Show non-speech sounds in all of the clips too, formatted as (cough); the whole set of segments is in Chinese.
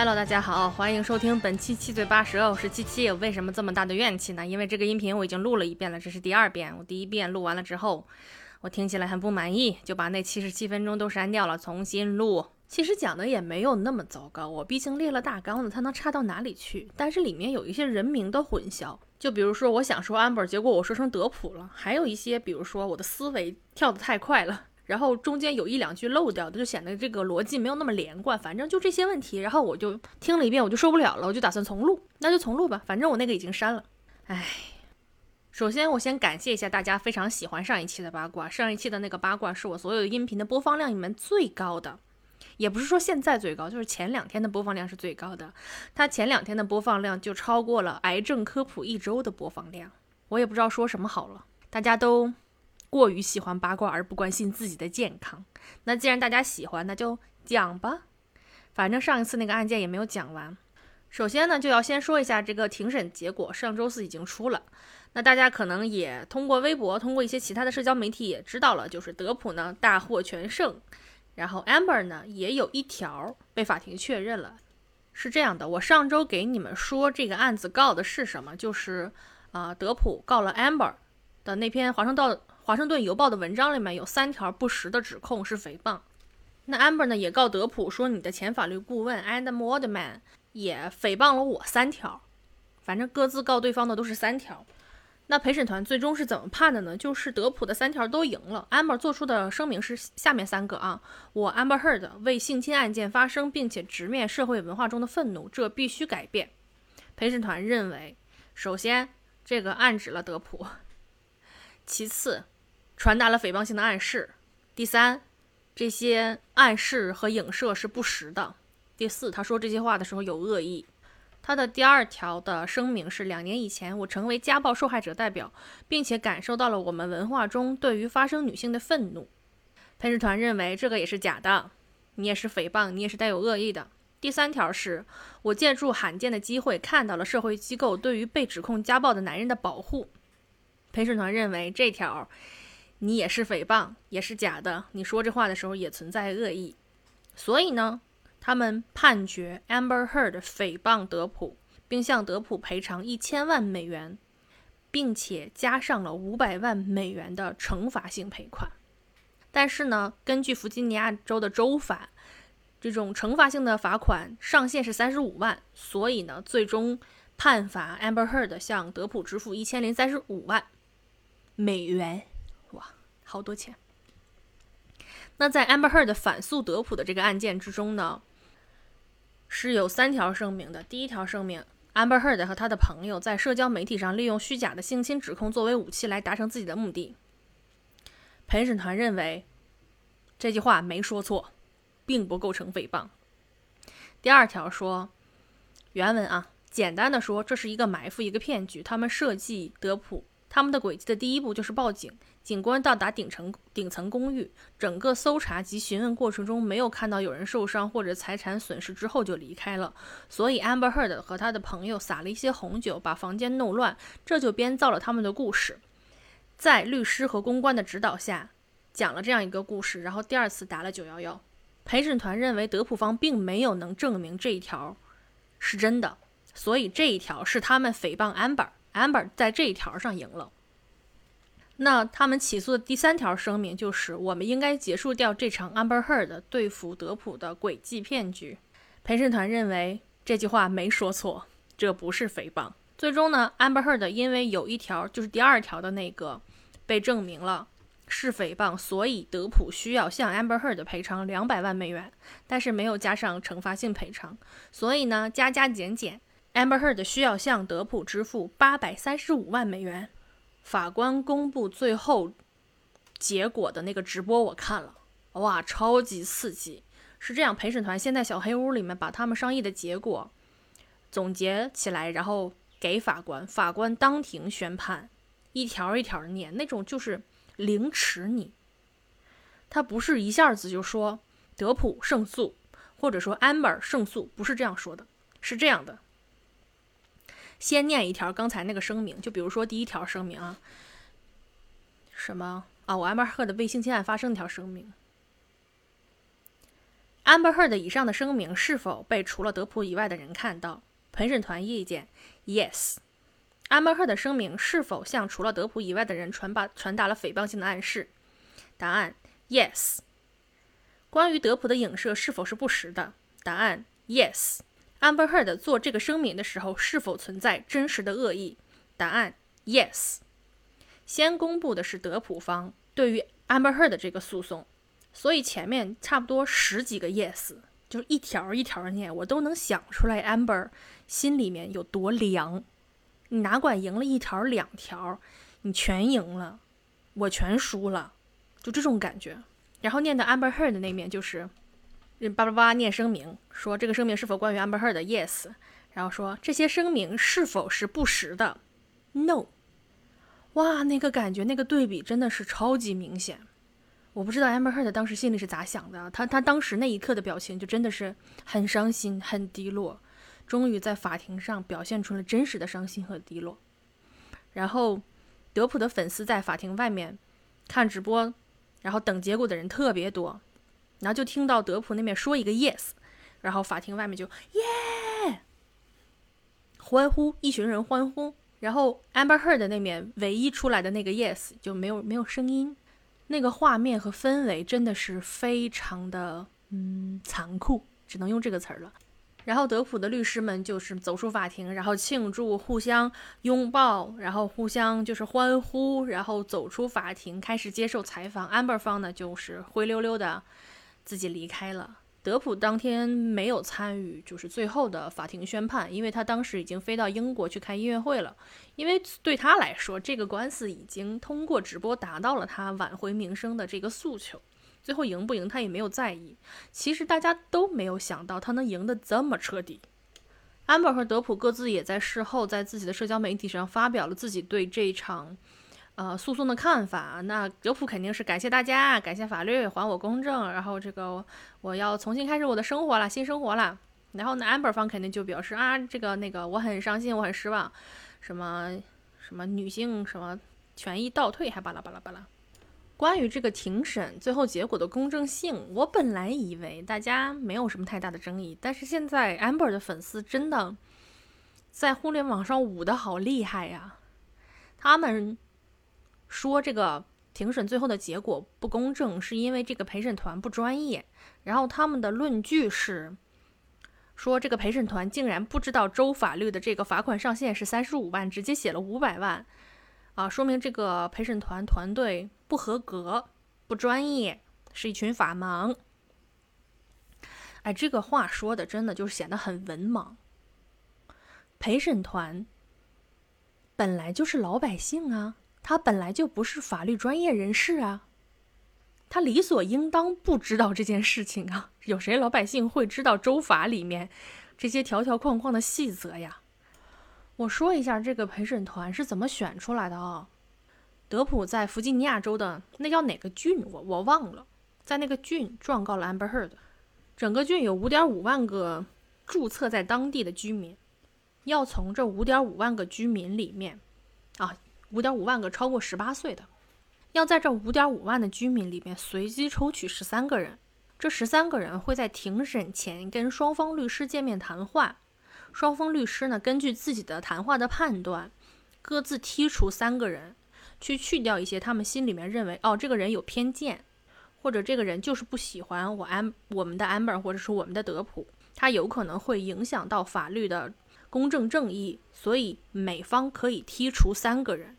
Hello，大家好，欢迎收听本期七嘴八舌，我是七七。为什么这么大的怨气呢？因为这个音频我已经录了一遍了，这是第二遍。我第一遍录完了之后，我听起来很不满意，就把那七十七分钟都删掉了，重新录。其实讲的也没有那么糟糕，我毕竟列了大纲了，它能差到哪里去？但是里面有一些人名的混淆，就比如说我想说 Amber，结果我说成德普了；还有一些，比如说我的思维跳得太快了。然后中间有一两句漏掉的，就显得这个逻辑没有那么连贯。反正就这些问题，然后我就听了一遍，我就受不了了，我就打算重录。那就重录吧，反正我那个已经删了。唉，首先我先感谢一下大家，非常喜欢上一期的八卦。上一期的那个八卦是我所有音频的播放量里面最高的，也不是说现在最高，就是前两天的播放量是最高的。它前两天的播放量就超过了癌症科普一周的播放量。我也不知道说什么好了，大家都。过于喜欢八卦而不关心自己的健康，那既然大家喜欢，那就讲吧。反正上一次那个案件也没有讲完。首先呢，就要先说一下这个庭审结果，上周四已经出了。那大家可能也通过微博，通过一些其他的社交媒体也知道了，就是德普呢大获全胜，然后 Amber 呢也有一条被法庭确认了。是这样的，我上周给你们说这个案子告的是什么，就是啊德普告了 Amber 的那篇华盛顿。华盛顿邮报的文章里面有三条不实的指控是诽谤，那 Amber 呢也告德普说你的前法律顾问 Adam Waldman 也诽谤了我三条，反正各自告对方的都是三条。那陪审团最终是怎么判的呢？就是德普的三条都赢了。Amber 做出的声明是下面三个啊，我 Amber Heard 为性侵案件发声，并且直面社会文化中的愤怒，这必须改变。陪审团认为，首先这个暗指了德普，其次。传达了诽谤性的暗示。第三，这些暗示和影射是不实的。第四，他说这些话的时候有恶意。他的第二条的声明是：两年以前，我成为家暴受害者代表，并且感受到了我们文化中对于发生女性的愤怒。陪审团认为这个也是假的，你也是诽谤，你也是带有恶意的。第三条是我借助罕见的机会看到了社会机构对于被指控家暴的男人的保护。陪审团认为这条。你也是诽谤，也是假的。你说这话的时候也存在恶意，所以呢，他们判决 Amber Heard 诽谤德普，并向德普赔偿一千万美元，并且加上了五百万美元的惩罚性赔款。但是呢，根据弗吉尼亚州的州法，这种惩罚性的罚款上限是三十五万，所以呢，最终判罚 Amber Heard 向德普支付一千零三十五万美元。哇好多钱。那在 Amber Heard 反诉德普的这个案件之中呢，是有三条声明的。第一条声明，Amber Heard 和他的朋友在社交媒体上利用虚假的性侵指控作为武器来达成自己的目的。陪审团认为这句话没说错，并不构成诽谤。第二条说，原文啊，简单的说，这是一个埋伏，一个骗局。他们设计德普，他们的轨迹的第一步就是报警。警官到达顶层顶层公寓，整个搜查及询问过程中没有看到有人受伤或者财产损失之后就离开了。所以 Amber Heard 和他的朋友撒了一些红酒，把房间弄乱，这就编造了他们的故事。在律师和公关的指导下，讲了这样一个故事，然后第二次打了九幺幺。陪审团认为德普方并没有能证明这一条是真的，所以这一条是他们诽谤 Amber Amber 在这一条上赢了。那他们起诉的第三条声明就是，我们应该结束掉这场 Amber Heard 对付德普的诡计骗局。陪审团认为这句话没说错，这不是诽谤。最终呢，Amber Heard 因为有一条就是第二条的那个被证明了是诽谤，所以德普需要向 Amber Heard 赔偿两百万美元，但是没有加上惩罚性赔偿，所以呢，加加减减，Amber Heard 需要向德普支付八百三十五万美元。法官公布最后结果的那个直播，我看了，哇，超级刺激！是这样，陪审团先在小黑屋里面把他们商议的结果总结起来，然后给法官，法官当庭宣判，一条一条的念，那种就是凌迟你。他不是一下子就说德普胜诉，或者说 Amber 胜诉，不是这样说的，是这样的。先念一条刚才那个声明，就比如说第一条声明啊，什么啊？我 Amber Heard 为性侵案发生一条声明 Amber Heard 以上的声明是否被除了德普以外的人看到？陪审团意见：Yes。Amber Heard 的声明是否向除了德普以外的人传达传达了诽谤性的暗示？答案：Yes。关于德普的影射是否是不实的？答案：Yes。Amber Heard 做这个声明的时候是否存在真实的恶意？答案：Yes。先公布的是德普方对于 Amber Heard 这个诉讼，所以前面差不多十几个 Yes，就一条一条念，我都能想出来 Amber 心里面有多凉。你哪管赢了一条两条，你全赢了，我全输了，就这种感觉。然后念的 Amber Heard 那面就是叭叭叭念声明，说这个声明是否关于 Amber Heard 的 Yes，然后说这些声明是否是不实的 No。哇，那个感觉，那个对比真的是超级明显。我不知道 Amber Heard 当时心里是咋想的，他他当时那一刻的表情就真的是很伤心、很低落。终于在法庭上表现出了真实的伤心和低落，然后德普的粉丝在法庭外面看直播，然后等结果的人特别多，然后就听到德普那边说一个 yes，然后法庭外面就耶欢呼，一群人欢呼，然后 Amber Heard 那面唯一出来的那个 yes 就没有没有声音，那个画面和氛围真的是非常的嗯残酷，只能用这个词儿了。然后德普的律师们就是走出法庭，然后庆祝，互相拥抱，然后互相就是欢呼，然后走出法庭，开始接受采访。Amber 方呢就是灰溜溜的自己离开了。德普当天没有参与，就是最后的法庭宣判，因为他当时已经飞到英国去开音乐会了。因为对他来说，这个官司已经通过直播达到了他挽回名声的这个诉求。最后赢不赢，他也没有在意。其实大家都没有想到他能赢得这么彻底。Amber 和德普各自也在事后在自己的社交媒体上发表了自己对这场呃诉讼的看法。那德普肯定是感谢大家，感谢法律还我公正，然后这个我要重新开始我的生活了，新生活了。然后呢，Amber 方肯定就表示啊，这个那个我很伤心，我很失望，什么什么女性什么权益倒退，还巴拉巴拉巴拉。关于这个庭审最后结果的公正性，我本来以为大家没有什么太大的争议，但是现在 Amber 的粉丝真的在互联网上捂的好厉害呀！他们说这个庭审最后的结果不公正，是因为这个陪审团不专业。然后他们的论据是说，这个陪审团竟然不知道州法律的这个罚款上限是三十五万，直接写了五百万。啊，说明这个陪审团团队不合格、不专业，是一群法盲。哎，这个话说的真的就是显得很文盲。陪审团本来就是老百姓啊，他本来就不是法律专业人士啊，他理所应当不知道这件事情啊。有谁老百姓会知道州法里面这些条条框框的细则呀？我说一下这个陪审团是怎么选出来的啊？德普在弗吉尼亚州的那叫哪个郡？我我忘了，在那个郡状告了 Amber Heard。整个郡有五点五万个注册在当地的居民，要从这五点五万个居民里面，啊，五点五万个超过十八岁的，要在这五点五万的居民里面随机抽取十三个人，这十三个人会在庭审前跟双方律师见面谈话。双方律师呢，根据自己的谈话的判断，各自剔除三个人，去去掉一些他们心里面认为哦，这个人有偏见，或者这个人就是不喜欢我安我们的 Amber，或者是我们的德普，他有可能会影响到法律的公正正义，所以美方可以剔除三个人，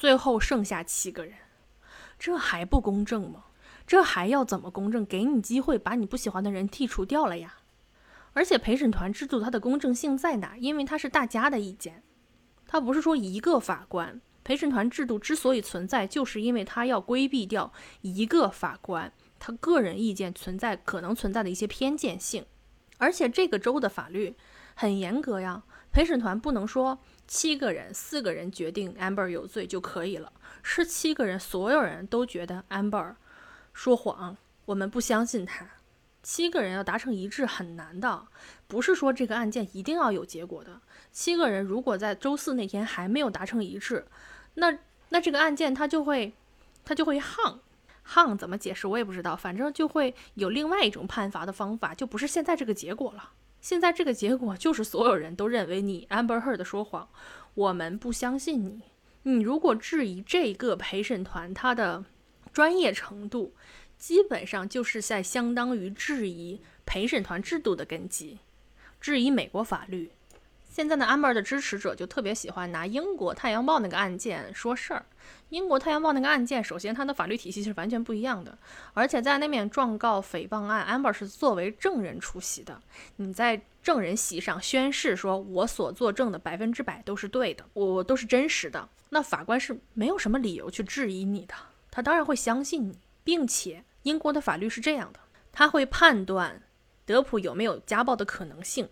最后剩下七个人，这还不公正吗？这还要怎么公正？给你机会把你不喜欢的人剔除掉了呀？而且陪审团制度它的公正性在哪？因为它是大家的意见，它不是说一个法官。陪审团制度之所以存在，就是因为它要规避掉一个法官他个人意见存在可能存在的一些偏见性。而且这个州的法律很严格呀，陪审团不能说七个人四个人决定 Amber 有罪就可以了，是七个人所有人都觉得 Amber 说谎，我们不相信他。七个人要达成一致很难的，不是说这个案件一定要有结果的。七个人如果在周四那天还没有达成一致，那那这个案件它就会它就会 hang hung 怎么解释我也不知道，反正就会有另外一种判罚的方法，就不是现在这个结果了。现在这个结果就是所有人都认为你 Amber Heard 说谎，我们不相信你。你如果质疑这个陪审团他的专业程度，基本上就是在相当于质疑陪审团制度的根基，质疑美国法律。现在的 Amber 的支持者就特别喜欢拿英国《太阳报》那个案件说事儿。英国《太阳报》那个案件，首先它的法律体系是完全不一样的，而且在那面状告诽谤案，Amber 是作为证人出席的。你在证人席上宣誓说：“我所作证的百分之百都是对的，我都是真实的。”那法官是没有什么理由去质疑你的，他当然会相信你，并且英国的法律是这样的，他会判断德普有没有家暴的可能性。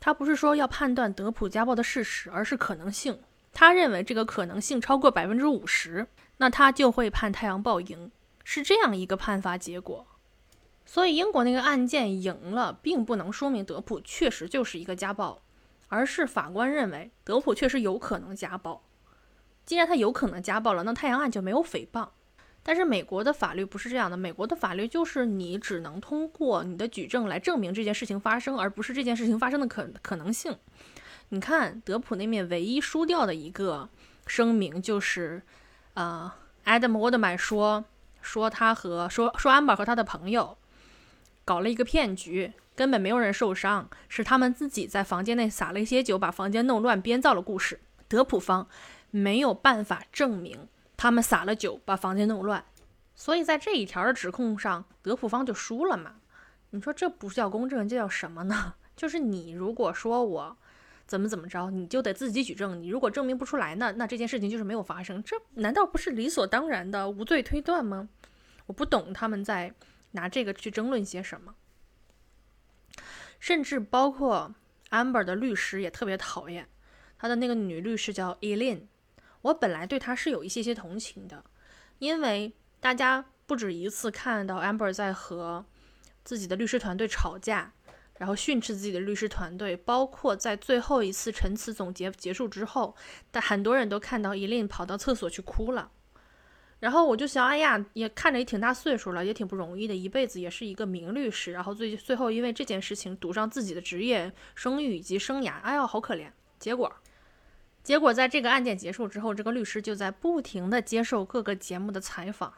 他不是说要判断德普家暴的事实，而是可能性。他认为这个可能性超过百分之五十，那他就会判太阳报赢，是这样一个判罚结果。所以英国那个案件赢了，并不能说明德普确实就是一个家暴，而是法官认为德普确实有可能家暴。既然他有可能家暴了，那太阳案就没有诽谤。但是美国的法律不是这样的，美国的法律就是你只能通过你的举证来证明这件事情发生，而不是这件事情发生的可可能性。你看德普那面唯一输掉的一个声明就是，呃，Adam Waldman 说说他和说说 Amber 和他的朋友搞了一个骗局，根本没有人受伤，是他们自己在房间内撒了一些酒，把房间弄乱，编造了故事。德普方没有办法证明。他们撒了酒，把房间弄乱，所以在这一条的指控上，德普方就输了嘛？你说这不叫公正，这叫什么呢？(laughs) 就是你如果说我怎么怎么着，你就得自己举证。你如果证明不出来呢，那这件事情就是没有发生。这难道不是理所当然的无罪推断吗？我不懂他们在拿这个去争论些什么。甚至包括 Amber 的律师也特别讨厌他的那个女律师叫 Eileen。我本来对他是有一些些同情的，因为大家不止一次看到 Amber 在和自己的律师团队吵架，然后训斥自己的律师团队，包括在最后一次陈词总结结束之后，但很多人都看到 Eileen 跑到厕所去哭了。然后我就想，哎呀，也看着也挺大岁数了，也挺不容易的，一辈子也是一个名律师，然后最最后因为这件事情赌上自己的职业声誉以及生涯，哎呀，好可怜。结果。结果，在这个案件结束之后，这个律师就在不停的接受各个节目的采访，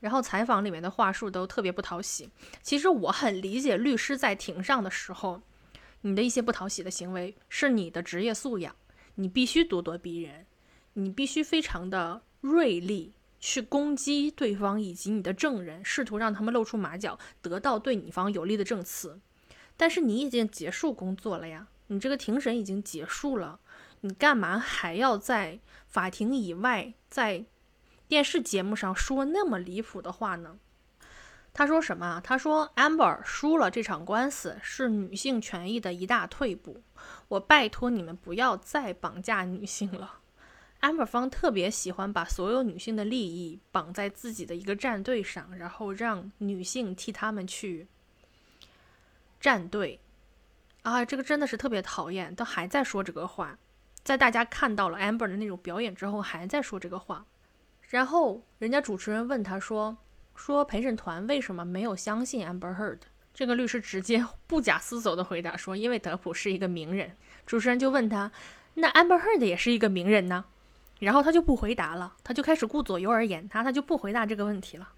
然后采访里面的话术都特别不讨喜。其实我很理解，律师在庭上的时候，你的一些不讨喜的行为是你的职业素养，你必须咄咄逼人，你必须非常的锐利去攻击对方以及你的证人，试图让他们露出马脚，得到对你方有利的证词。但是你已经结束工作了呀，你这个庭审已经结束了。你干嘛还要在法庭以外，在电视节目上说那么离谱的话呢？他说什么？他说 Amber 输了这场官司是女性权益的一大退步。我拜托你们不要再绑架女性了。Amber 方特别喜欢把所有女性的利益绑在自己的一个战队上，然后让女性替他们去站队。啊，这个真的是特别讨厌，都还在说这个话。在大家看到了 Amber 的那种表演之后，还在说这个话，然后人家主持人问他说：“说陪审团为什么没有相信 Amber Heard？” 这个律师直接 (laughs) 不假思索的回答说：“因为德普是一个名人。”主持人就问他：“那 Amber Heard 也是一个名人呢？”然后他就不回答了，他就开始顾左右而言他，他就不回答这个问题了。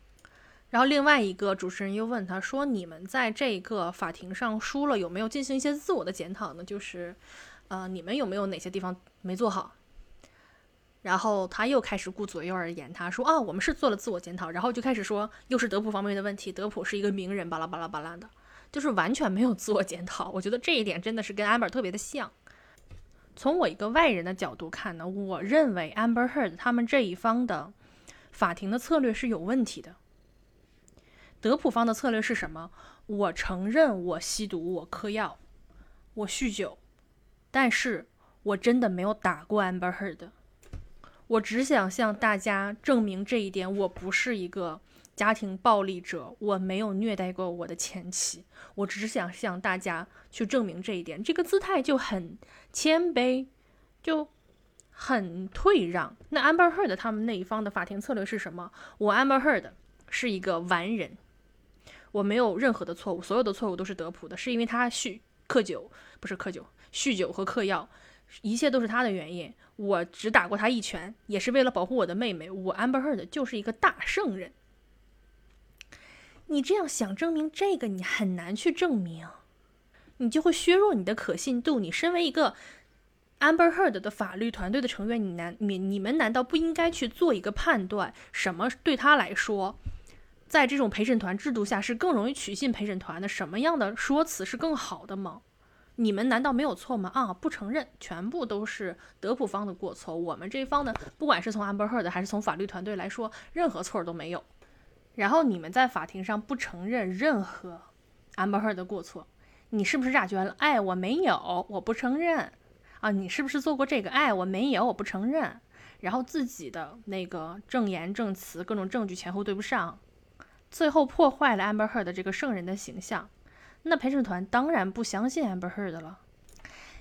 然后另外一个主持人又问他说：“你们在这个法庭上输了，有没有进行一些自我的检讨呢？”就是。呃，你们有没有哪些地方没做好？然后他又开始顾左右而言，他说啊，我们是做了自我检讨，然后就开始说又是德普方面的问题，德普是一个名人，巴拉巴拉巴拉的，就是完全没有自我检讨。我觉得这一点真的是跟 Amber 特别的像。从我一个外人的角度看呢，我认为 Amber Heard 他们这一方的法庭的策略是有问题的。德普方的策略是什么？我承认我吸毒，我嗑药，我酗酒。但是我真的没有打过 Amber Heard，我只想向大家证明这一点：我不是一个家庭暴力者，我没有虐待过我的前妻。我只想向大家去证明这一点。这个姿态就很谦卑，就很退让。那 Amber Heard 他们那一方的法庭策略是什么？我 Amber Heard 是一个完人，我没有任何的错误，所有的错误都是德普的，是因为他酗克酒，不是克酒，酗酒和嗑药，一切都是他的原因。我只打过他一拳，也是为了保护我的妹妹。我 Amber Heard 就是一个大圣人。你这样想证明这个，你很难去证明，你就会削弱你的可信度。你身为一个 Amber Heard 的法律团队的成员，你难你你们难道不应该去做一个判断？什么对他来说，在这种陪审团制度下是更容易取信陪审团的？什么样的说辞是更好的吗？你们难道没有错吗？啊，不承认，全部都是德普方的过错。我们这一方呢，不管是从 Amber Heard 还是从法律团队来说，任何错都没有。然后你们在法庭上不承认任何 Amber Heard 的过错，你是不是诈捐了？哎，我没有，我不承认。啊，你是不是做过这个？哎，我没有，我不承认。然后自己的那个证言证词，各种证据前后对不上，最后破坏了 Amber Heard 这个圣人的形象。那陪审团当然不相信 Amber Heard 了。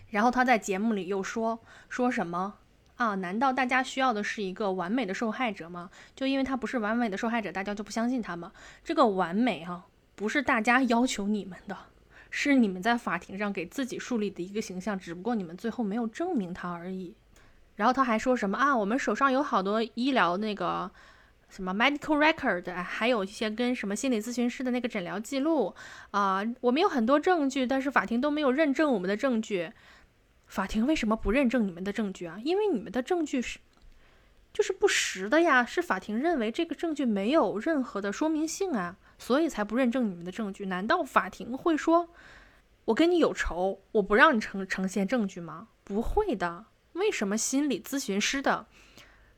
然后他在节目里又说说什么？啊？难道大家需要的是一个完美的受害者吗？就因为他不是完美的受害者，大家就不相信他吗？这个完美哈，不是大家要求你们的，是你们在法庭上给自己树立的一个形象，只不过你们最后没有证明他而已。然后他还说什么啊？我们手上有好多医疗那个什么 medical record，还有一些跟什么心理咨询师的那个诊疗记录啊，我们有很多证据，但是法庭都没有认证我们的证据。法庭为什么不认证你们的证据啊？因为你们的证据是，就是不实的呀。是法庭认为这个证据没有任何的说明性啊，所以才不认证你们的证据。难道法庭会说，我跟你有仇，我不让你呈呈现证据吗？不会的。为什么心理咨询师的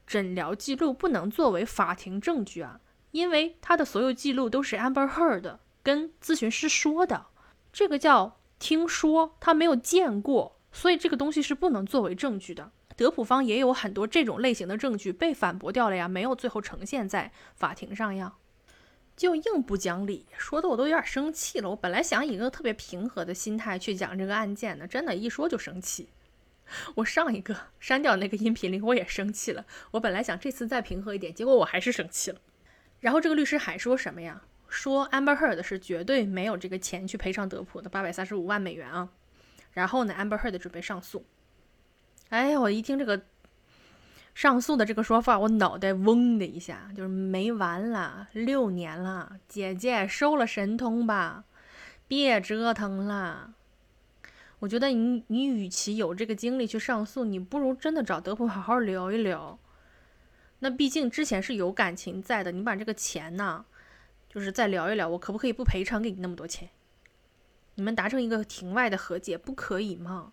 诊疗记录不能作为法庭证据啊？因为他的所有记录都是 Amber Heard 跟咨询师说的，这个叫听说，他没有见过。所以这个东西是不能作为证据的。德普方也有很多这种类型的证据被反驳掉了呀，没有最后呈现在法庭上呀，就硬不讲理，说的我都有点生气了。我本来想以一个特别平和的心态去讲这个案件的，真的，一说就生气。(laughs) 我上一个删掉那个音频里我也生气了。我本来想这次再平和一点，结果我还是生气了。然后这个律师还说什么呀？说 Amber Heard 是绝对没有这个钱去赔偿德普的八百三十五万美元啊。然后呢，Amber Heard 准备上诉。哎呀，我一听这个上诉的这个说法，我脑袋嗡的一下，就是没完了，六年了，姐姐收了神通吧，别折腾了。我觉得你你与其有这个精力去上诉，你不如真的找德普好好聊一聊。那毕竟之前是有感情在的，你把这个钱呢，就是再聊一聊，我可不可以不赔偿给你那么多钱？你们达成一个庭外的和解，不可以吗？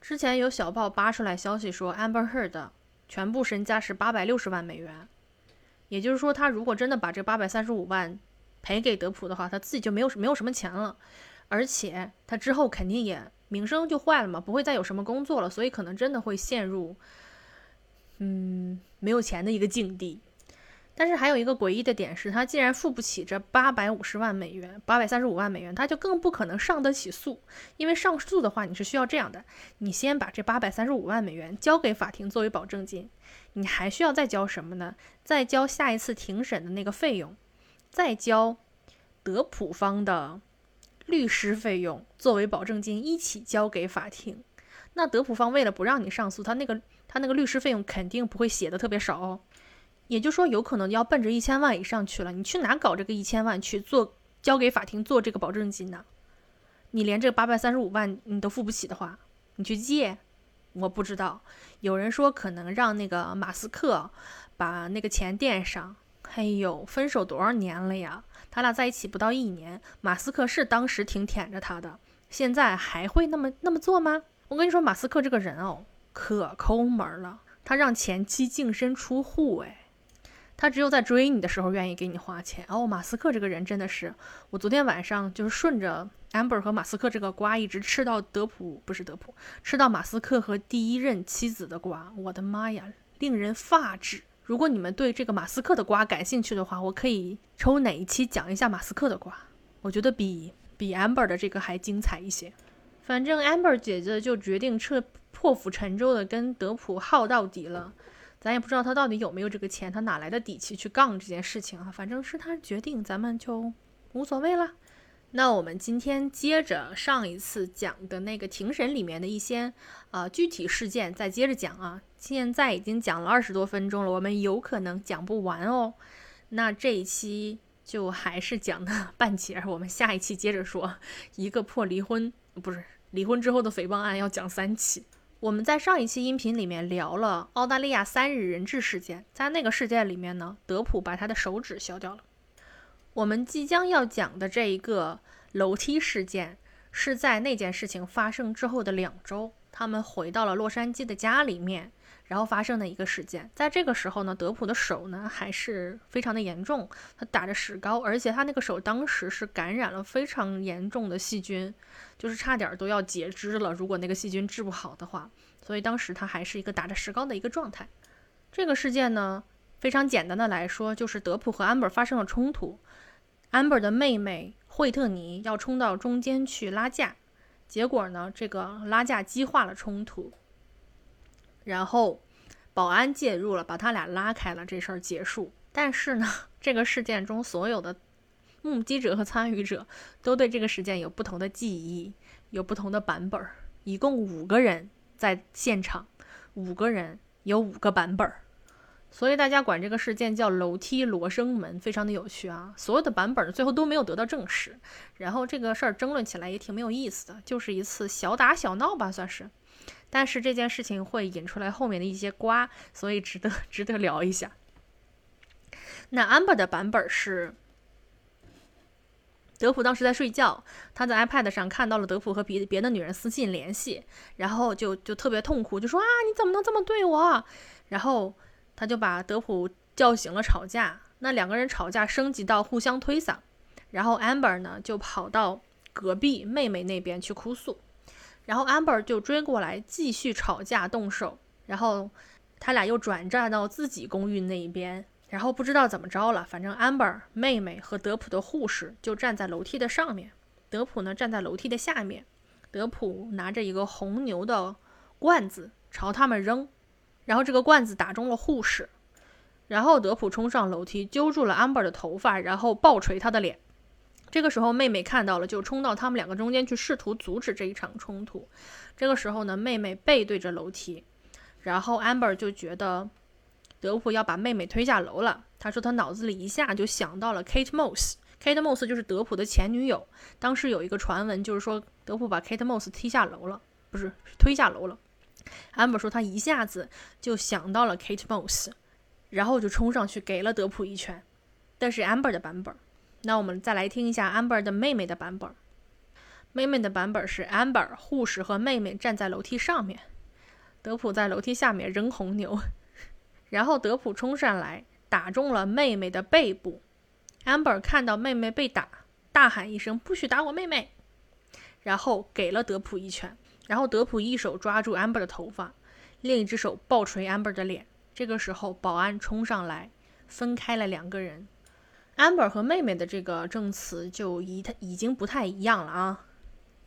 之前有小报扒出来消息说，Amber Heard 全部身家是八百六十万美元，也就是说，他如果真的把这八百三十五万赔给德普的话，他自己就没有没有什么钱了，而且他之后肯定也名声就坏了嘛，不会再有什么工作了，所以可能真的会陷入嗯没有钱的一个境地。但是还有一个诡异的点是，他既然付不起这八百五十万美元，八百三十五万美元，他就更不可能上得起诉。因为上诉的话，你是需要这样的：你先把这八百三十五万美元交给法庭作为保证金，你还需要再交什么呢？再交下一次庭审的那个费用，再交德普方的律师费用作为保证金，一起交给法庭。那德普方为了不让你上诉，他那个他那个律师费用肯定不会写的特别少哦。也就说，有可能要奔着一千万以上去了。你去哪搞这个一千万去做交给法庭做这个保证金呢？你连这八百三十五万你都付不起的话，你去借？我不知道。有人说可能让那个马斯克把那个钱垫上。哎呦，分手多少年了呀？他俩在一起不到一年，马斯克是当时挺舔着他的，现在还会那么那么做吗？我跟你说，马斯克这个人哦，可抠门了，他让前妻净身出户，哎。他只有在追你的时候愿意给你花钱哦。马斯克这个人真的是，我昨天晚上就是顺着 Amber 和马斯克这个瓜一直吃到德普，不是德普，吃到马斯克和第一任妻子的瓜。我的妈呀，令人发指！如果你们对这个马斯克的瓜感兴趣的话，我可以抽哪一期讲一下马斯克的瓜，我觉得比比 Amber 的这个还精彩一些。反正 Amber 姐姐就决定彻破釜沉舟的跟德普耗到底了。咱也不知道他到底有没有这个钱，他哪来的底气去杠这件事情啊？反正是他决定，咱们就无所谓了。那我们今天接着上一次讲的那个庭审里面的一些啊具体事件，再接着讲啊。现在已经讲了二十多分钟了，我们有可能讲不完哦。那这一期就还是讲的 (laughs) 半截，我们下一期接着说一个破离婚，不是离婚之后的诽谤案，要讲三期。我们在上一期音频里面聊了澳大利亚三日人质事件，在那个事件里面呢，德普把他的手指削掉了。我们即将要讲的这一个楼梯事件，是在那件事情发生之后的两周，他们回到了洛杉矶的家里面，然后发生的一个事件。在这个时候呢，德普的手呢还是非常的严重，他打着石膏，而且他那个手当时是感染了非常严重的细菌，就是差点都要截肢了。如果那个细菌治不好的话，所以当时他还是一个打着石膏的一个状态。这个事件呢，非常简单的来说，就是德普和安 r 发生了冲突。Amber 的妹妹惠特尼要冲到中间去拉架，结果呢，这个拉架激化了冲突，然后保安介入了，把他俩拉开了，这事儿结束。但是呢，这个事件中所有的目击者和参与者都对这个事件有不同的记忆，有不同的版本，一共五个人在现场，五个人有五个版本。所以大家管这个事件叫“楼梯罗生门”，非常的有趣啊。所有的版本最后都没有得到证实，然后这个事儿争论起来也挺没有意思的，就是一次小打小闹吧，算是。但是这件事情会引出来后面的一些瓜，所以值得 (laughs) 值得聊一下。那 Amber 的版本是，德普当时在睡觉，他在 iPad 上看到了德普和别别的女人私信联系，然后就就特别痛苦，就说啊，你怎么能这么对我？然后。他就把德普叫醒了，吵架。那两个人吵架升级到互相推搡，然后 Amber 呢就跑到隔壁妹妹那边去哭诉，然后 Amber 就追过来继续吵架动手，然后他俩又转战到自己公寓那一边，然后不知道怎么着了，反正 Amber 妹妹和德普的护士就站在楼梯的上面，德普呢站在楼梯的下面，德普拿着一个红牛的罐子朝他们扔。然后这个罐子打中了护士，然后德普冲上楼梯揪住了 Amber 的头发，然后暴捶她的脸。这个时候妹妹看到了，就冲到他们两个中间去试图阻止这一场冲突。这个时候呢，妹妹背对着楼梯，然后 Amber 就觉得德普要把妹妹推下楼了。他说他脑子里一下就想到了 Kate Moss，Kate Moss 就是德普的前女友。当时有一个传闻就是说德普把 Kate Moss 踢下楼了，不是推下楼了。Amber 说，他一下子就想到了 Kate Moss，然后就冲上去给了德普一拳。但是 Amber 的版本，那我们再来听一下 Amber 的妹妹的版本。妹妹的版本是 Amber 护士和妹妹站在楼梯上面，德普在楼梯下面扔红牛，(laughs) 然后德普冲上来打中了妹妹的背部。Amber 看到妹妹被打，大喊一声：“不许打我妹妹！”然后给了德普一拳。然后德普一手抓住 Amber 的头发，另一只手暴捶 Amber 的脸。这个时候，保安冲上来，分开了两个人。Amber 和妹妹的这个证词就已他已经不太一样了啊。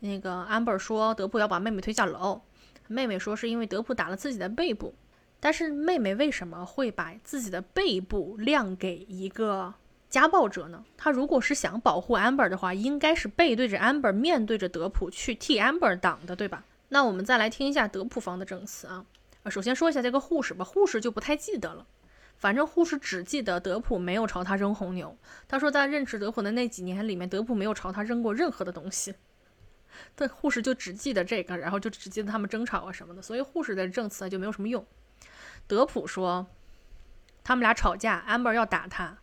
那个 Amber 说德普要把妹妹推下楼，妹妹说是因为德普打了自己的背部。但是妹妹为什么会把自己的背部亮给一个家暴者呢？她如果是想保护 Amber 的话，应该是背对着 Amber，面对着德普去替 Amber 挡的，对吧？那我们再来听一下德普方的证词啊。首先说一下这个护士吧，护士就不太记得了，反正护士只记得德普没有朝他扔红牛。他说在认识德普的那几年里面，德普没有朝他扔过任何的东西。但护士就只记得这个，然后就只记得他们争吵啊什么的，所以护士的证词就没有什么用。德普说，他们俩吵架，amber 要打他，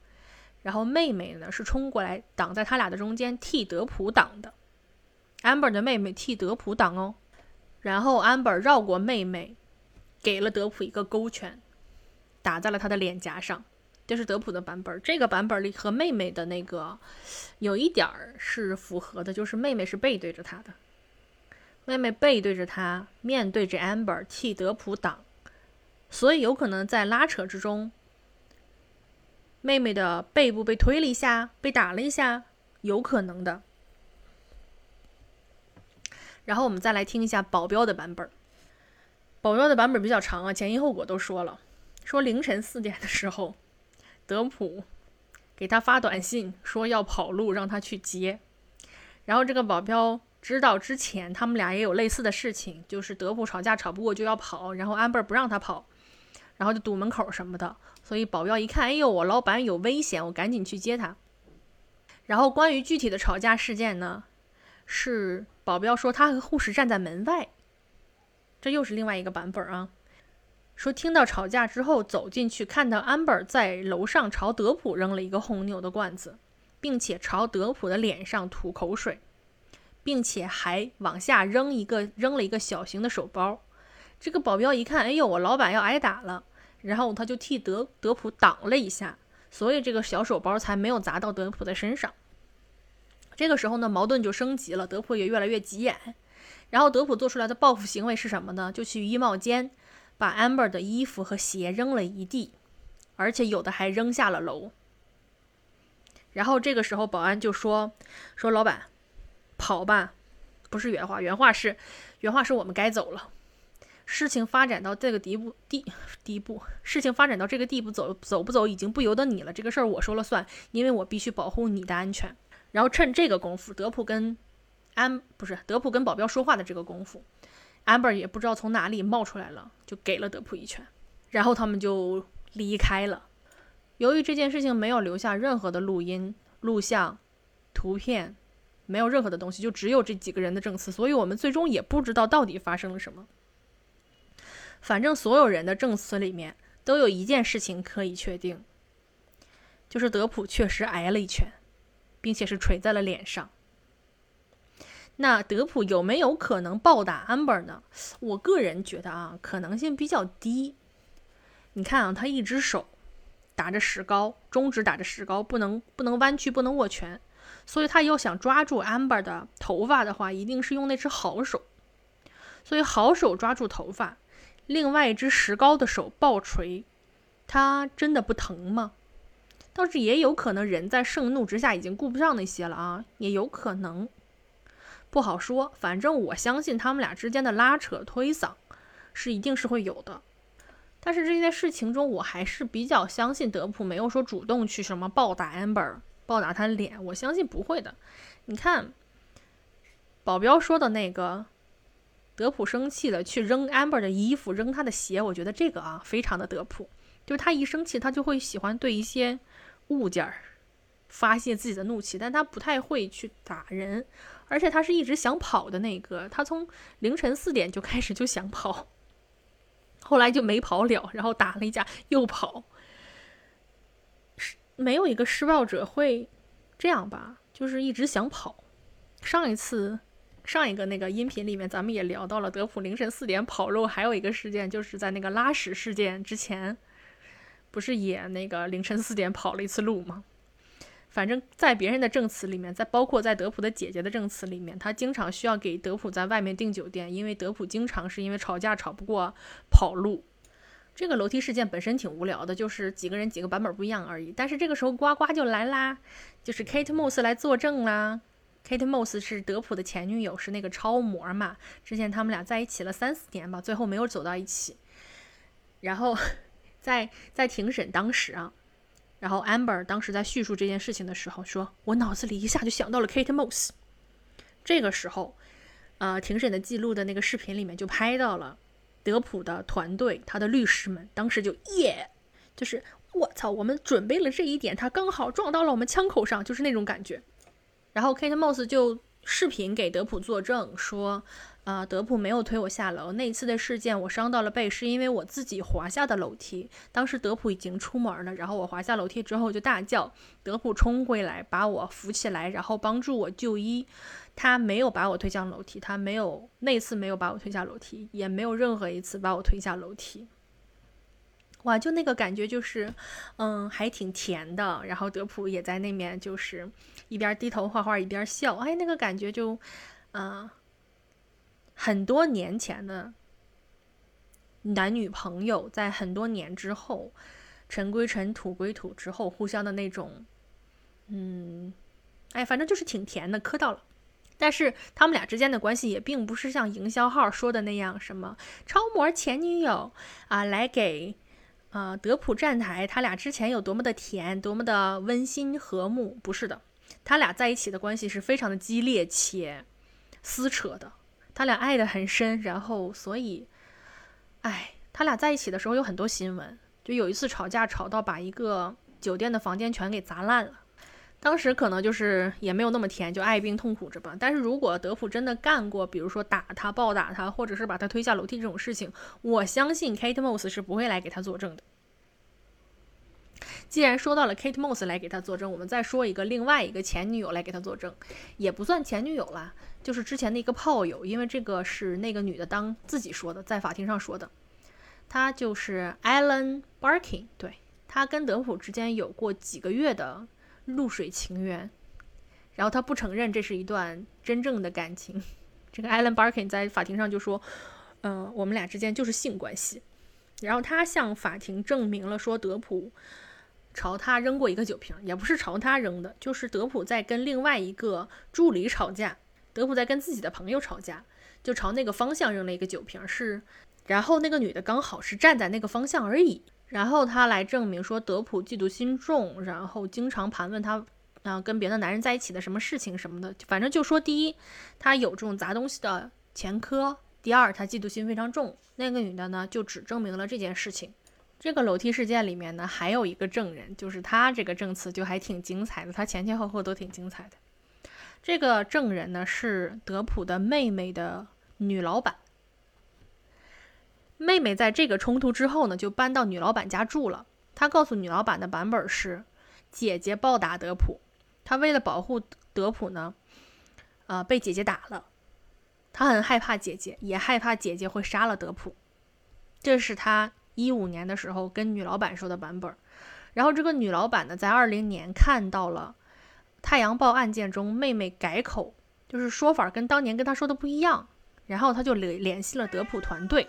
然后妹妹呢是冲过来挡在他俩的中间替德普挡的，amber 的妹妹替德普挡哦。然后安 r 绕过妹妹，给了德普一个勾拳，打在了他的脸颊上。这是德普的版本。这个版本里和妹妹的那个有一点儿是符合的，就是妹妹是背对着他的，妹妹背对着他，面对着 amber 替德普挡，所以有可能在拉扯之中，妹妹的背部被推了一下，被打了一下，有可能的。然后我们再来听一下保镖的版本。保镖的版本比较长啊，前因后果都说了。说凌晨四点的时候，德普给他发短信说要跑路，让他去接。然后这个保镖知道之前他们俩也有类似的事情，就是德普吵架吵不过就要跑，然后 amber 不让他跑，然后就堵门口什么的。所以保镖一看，哎呦，我老板有危险，我赶紧去接他。然后关于具体的吵架事件呢，是保镖说他和护士站在门外，这又是另外一个版本啊。说听到吵架之后走进去，看到 amber 在楼上朝德普扔了一个红牛的罐子，并且朝德普的脸上吐口水，并且还往下扔一个扔了一个小型的手包。这个保镖一看，哎呦，我老板要挨打了，然后他就替德德普挡了一下，所以这个小手包才没有砸到德普的身上。这个时候呢，矛盾就升级了，德普也越来越急眼。然后德普做出来的报复行为是什么呢？就去衣帽间。把 Amber 的衣服和鞋扔了一地，而且有的还扔下了楼。然后这个时候，保安就说：“说老板，跑吧。”不是原话，原话是：“原话是我们该走了。”事情发展到这个地步，地地步，事情发展到这个地步，走走不走已经不由得你了。这个事儿我说了算，因为我必须保护你的安全。然后趁这个功夫，德普跟安不是德普跟保镖说话的这个功夫。amber 也不知道从哪里冒出来了，就给了德普一拳，然后他们就离开了。由于这件事情没有留下任何的录音、录像、图片，没有任何的东西，就只有这几个人的证词，所以我们最终也不知道到底发生了什么。反正所有人的证词里面都有一件事情可以确定，就是德普确实挨了一拳，并且是垂在了脸上。那德普有没有可能暴打 Amber 呢？我个人觉得啊，可能性比较低。你看啊，他一只手打着石膏，中指打着石膏，不能不能弯曲，不能握拳，所以他要想抓住 Amber 的头发的话，一定是用那只好手。所以好手抓住头发，另外一只石膏的手暴锤，他真的不疼吗？倒是也有可能，人在盛怒之下已经顾不上那些了啊，也有可能。不好说，反正我相信他们俩之间的拉扯推搡是一定是会有的。但是这件事情中，我还是比较相信德普没有说主动去什么暴打 Amber，暴打他脸，我相信不会的。你看，保镖说的那个，德普生气了去扔 Amber 的衣服，扔他的鞋，我觉得这个啊非常的德普，就是他一生气，他就会喜欢对一些物件儿发泄自己的怒气，但他不太会去打人。而且他是一直想跑的那个，他从凌晨四点就开始就想跑，后来就没跑了，然后打了一架又跑。是没有一个施暴者会这样吧？就是一直想跑。上一次上一个那个音频里面，咱们也聊到了德普凌晨四点跑路，还有一个事件就是在那个拉屎事件之前，不是也那个凌晨四点跑了一次路吗？反正，在别人的证词里面，在包括在德普的姐姐的证词里面，他经常需要给德普在外面订酒店，因为德普经常是因为吵架吵不过跑路。这个楼梯事件本身挺无聊的，就是几个人几个版本不一样而已。但是这个时候呱呱就来啦，就是 Kate Moss 来作证啦。Kate Moss 是德普的前女友，是那个超模嘛。之前他们俩在一起了三四年吧，最后没有走到一起。然后在在庭审当时啊。然后 Amber 当时在叙述这件事情的时候说：“我脑子里一下就想到了 Kate Moss。”这个时候，呃，庭审的记录的那个视频里面就拍到了德普的团队，他的律师们当时就耶，就是我操，我们准备了这一点，他刚好撞到了我们枪口上，就是那种感觉。然后 Kate Moss 就视频给德普作证说。啊，德普没有推我下楼。那一次的事件，我伤到了背，是因为我自己滑下的楼梯。当时德普已经出门了，然后我滑下楼梯之后就大叫，德普冲回来把我扶起来，然后帮助我就医。他没有把我推下楼梯，他没有那次没有把我推下楼梯，也没有任何一次把我推下楼梯。哇，就那个感觉就是，嗯，还挺甜的。然后德普也在那面，就是一边低头画画一边笑，哎，那个感觉就，啊。很多年前的男女朋友，在很多年之后，尘归尘，土归土之后，互相的那种，嗯，哎，反正就是挺甜的，磕到了。但是他们俩之间的关系也并不是像营销号说的那样，什么超模前女友啊，来给啊，德普站台，他俩之前有多么的甜，多么的温馨和睦？不是的，他俩在一起的关系是非常的激烈且撕扯的，他俩爱的很深，然后所以，哎，他俩在一起的时候有很多新闻，就有一次吵架吵到把一个酒店的房间全给砸烂了。当时可能就是也没有那么甜，就爱病痛苦着吧。但是如果德普真的干过，比如说打他、暴打他，或者是把他推下楼梯这种事情，我相信 Kate Moss 是不会来给他作证的。既然说到了 Kate Moss 来给他作证，我们再说一个另外一个前女友来给他作证，也不算前女友啦，就是之前的一个炮友，因为这个是那个女的当自己说的，在法庭上说的。她就是 Alan Barkin，对她跟德普之间有过几个月的。露水情缘，然后她不承认这是一段真正的感情。(laughs) 这个 Alan Barkin 在法庭上就说：“嗯，我们俩之间就是性关系。”然后他向法庭证明了说，德普朝他扔过一个酒瓶，也不是朝他扔的，就是德普在跟另外一个助理吵架，德普在跟自己的朋友吵架，就朝那个方向扔了一个酒瓶，是，然后那个女的刚好是站在那个方向而已。然后他来证明说，德普嫉妒心重，然后经常盘问他，啊，跟别的男人在一起的什么事情什么的，反正就说第一，他有这种砸东西的前科；第二，他嫉妒心非常重。那个女的呢，就只证明了这件事情。这个楼梯事件里面呢，还有一个证人，就是他这个证词就还挺精彩的，他前前后后都挺精彩的。这个证人呢，是德普的妹妹的女老板。妹妹在这个冲突之后呢，就搬到女老板家住了。她告诉女老板的版本是：姐姐暴打德普，她为了保护德普呢，呃，被姐姐打了。她很害怕姐姐，也害怕姐姐会杀了德普。这是她一五年的时候跟女老板说的版本。然后这个女老板呢，在二零年看到了《太阳报》案件中妹妹改口，就是说法跟当年跟她说的不一样。然后她就联联系了德普团队。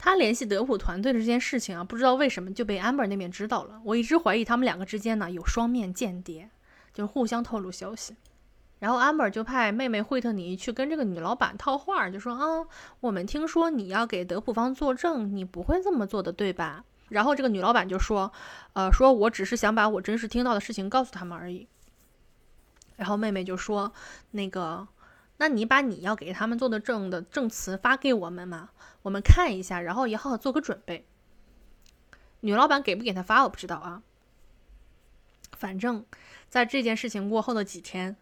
他联系德普团队的这件事情啊，不知道为什么就被 Amber 那边知道了。我一直怀疑他们两个之间呢有双面间谍，就是互相透露消息。然后 Amber 就派妹妹惠特尼去跟这个女老板套话，就说啊，我们听说你要给德普方作证，你不会这么做的，对吧？然后这个女老板就说，呃，说我只是想把我真实听到的事情告诉他们而已。然后妹妹就说，那个。那你把你要给他们做的证的证词发给我们嘛，我们看一下，然后也好好做个准备。女老板给不给他发我不知道啊。反正，在这件事情过后的几天